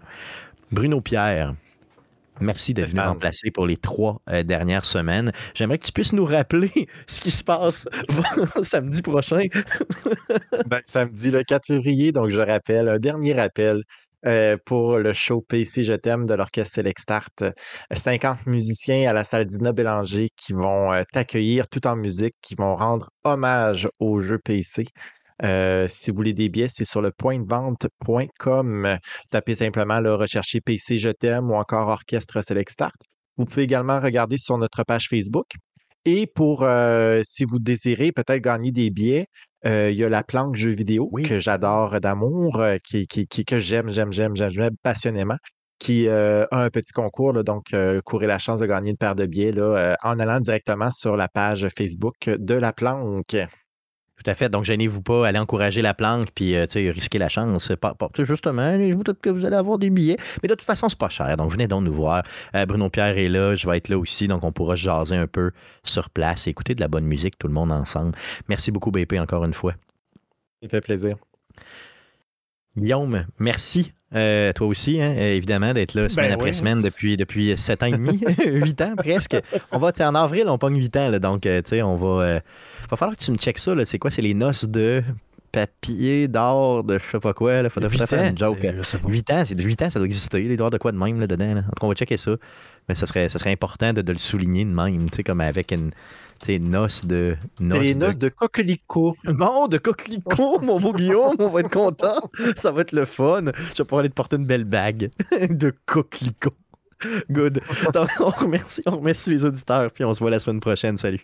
Bruno Pierre. Merci d'être venu remplacer pour les trois dernières semaines. J'aimerais que tu puisses nous rappeler <laughs> ce qui se passe <laughs> samedi prochain. <laughs> Ben, samedi le 4 février, donc je rappelle, un dernier rappel. Euh, pour le show PC Je t'aime de l'orchestre Select Start. 50 musiciens à la salle Dina Bélanger qui vont euh, t'accueillir tout en musique, qui vont rendre hommage au jeu PC. Euh, si vous voulez des billets, c'est sur le pointdevente.com. Tapez simplement le rechercher PC Je t'aime ou encore Orchestre Select Start. Vous pouvez également regarder sur notre page Facebook. Et pour, si vous désirez peut-être gagner des billets, euh, il y a la planque jeu vidéo que j'adore d'amour, euh, qui, que j'aime, j'aime, j'aime, j'aime, passionnément, qui euh, a un petit concours. donc, courez la chance de gagner une paire de billets là, en allant directement sur la page Facebook de la planque. Tout à fait. Donc, gênez-vous pas, allez encourager la planque, puis euh, risquer la chance. Pas, justement, je vous que vous allez avoir des billets. Mais de toute façon, c'est pas cher. Donc, venez donc nous voir. Euh, Bruno Pierre est là, je vais être là aussi. Donc, on pourra jaser un peu sur place écouter de la bonne musique, tout le monde ensemble. Merci beaucoup, BP, encore une fois. Ça fait plaisir. Guillaume, merci. Euh, toi aussi, hein, évidemment, d'être là semaine ben après semaine depuis, depuis 7 ans et demi, <laughs> <laughs> 8 ans presque. On va, en avril, on pogne 8 ans, là, donc, tu sais, on va va falloir que tu me checkes ça. C'est quoi? C'est les noces de papier, d'or, de je sais pas quoi. Il faudrait faire une joke. 8 ans, c'est de 8 ans, ça doit exister. Les doigts de quoi de même là, dedans. Là. on va checker ça. Mais ça serait, ça serait important de, le souligner de même, tu sais, comme avec une noce de. Noce les noces de, coquelicot. Bon, de coquelicot, <laughs> mon beau Guillaume, on va être content. Ça va être le fun. Je vais pouvoir aller te porter une belle bague <laughs> de coquelicot. Good. <laughs> on remercie, on remercie les auditeurs, puis on se voit la semaine prochaine. Salut.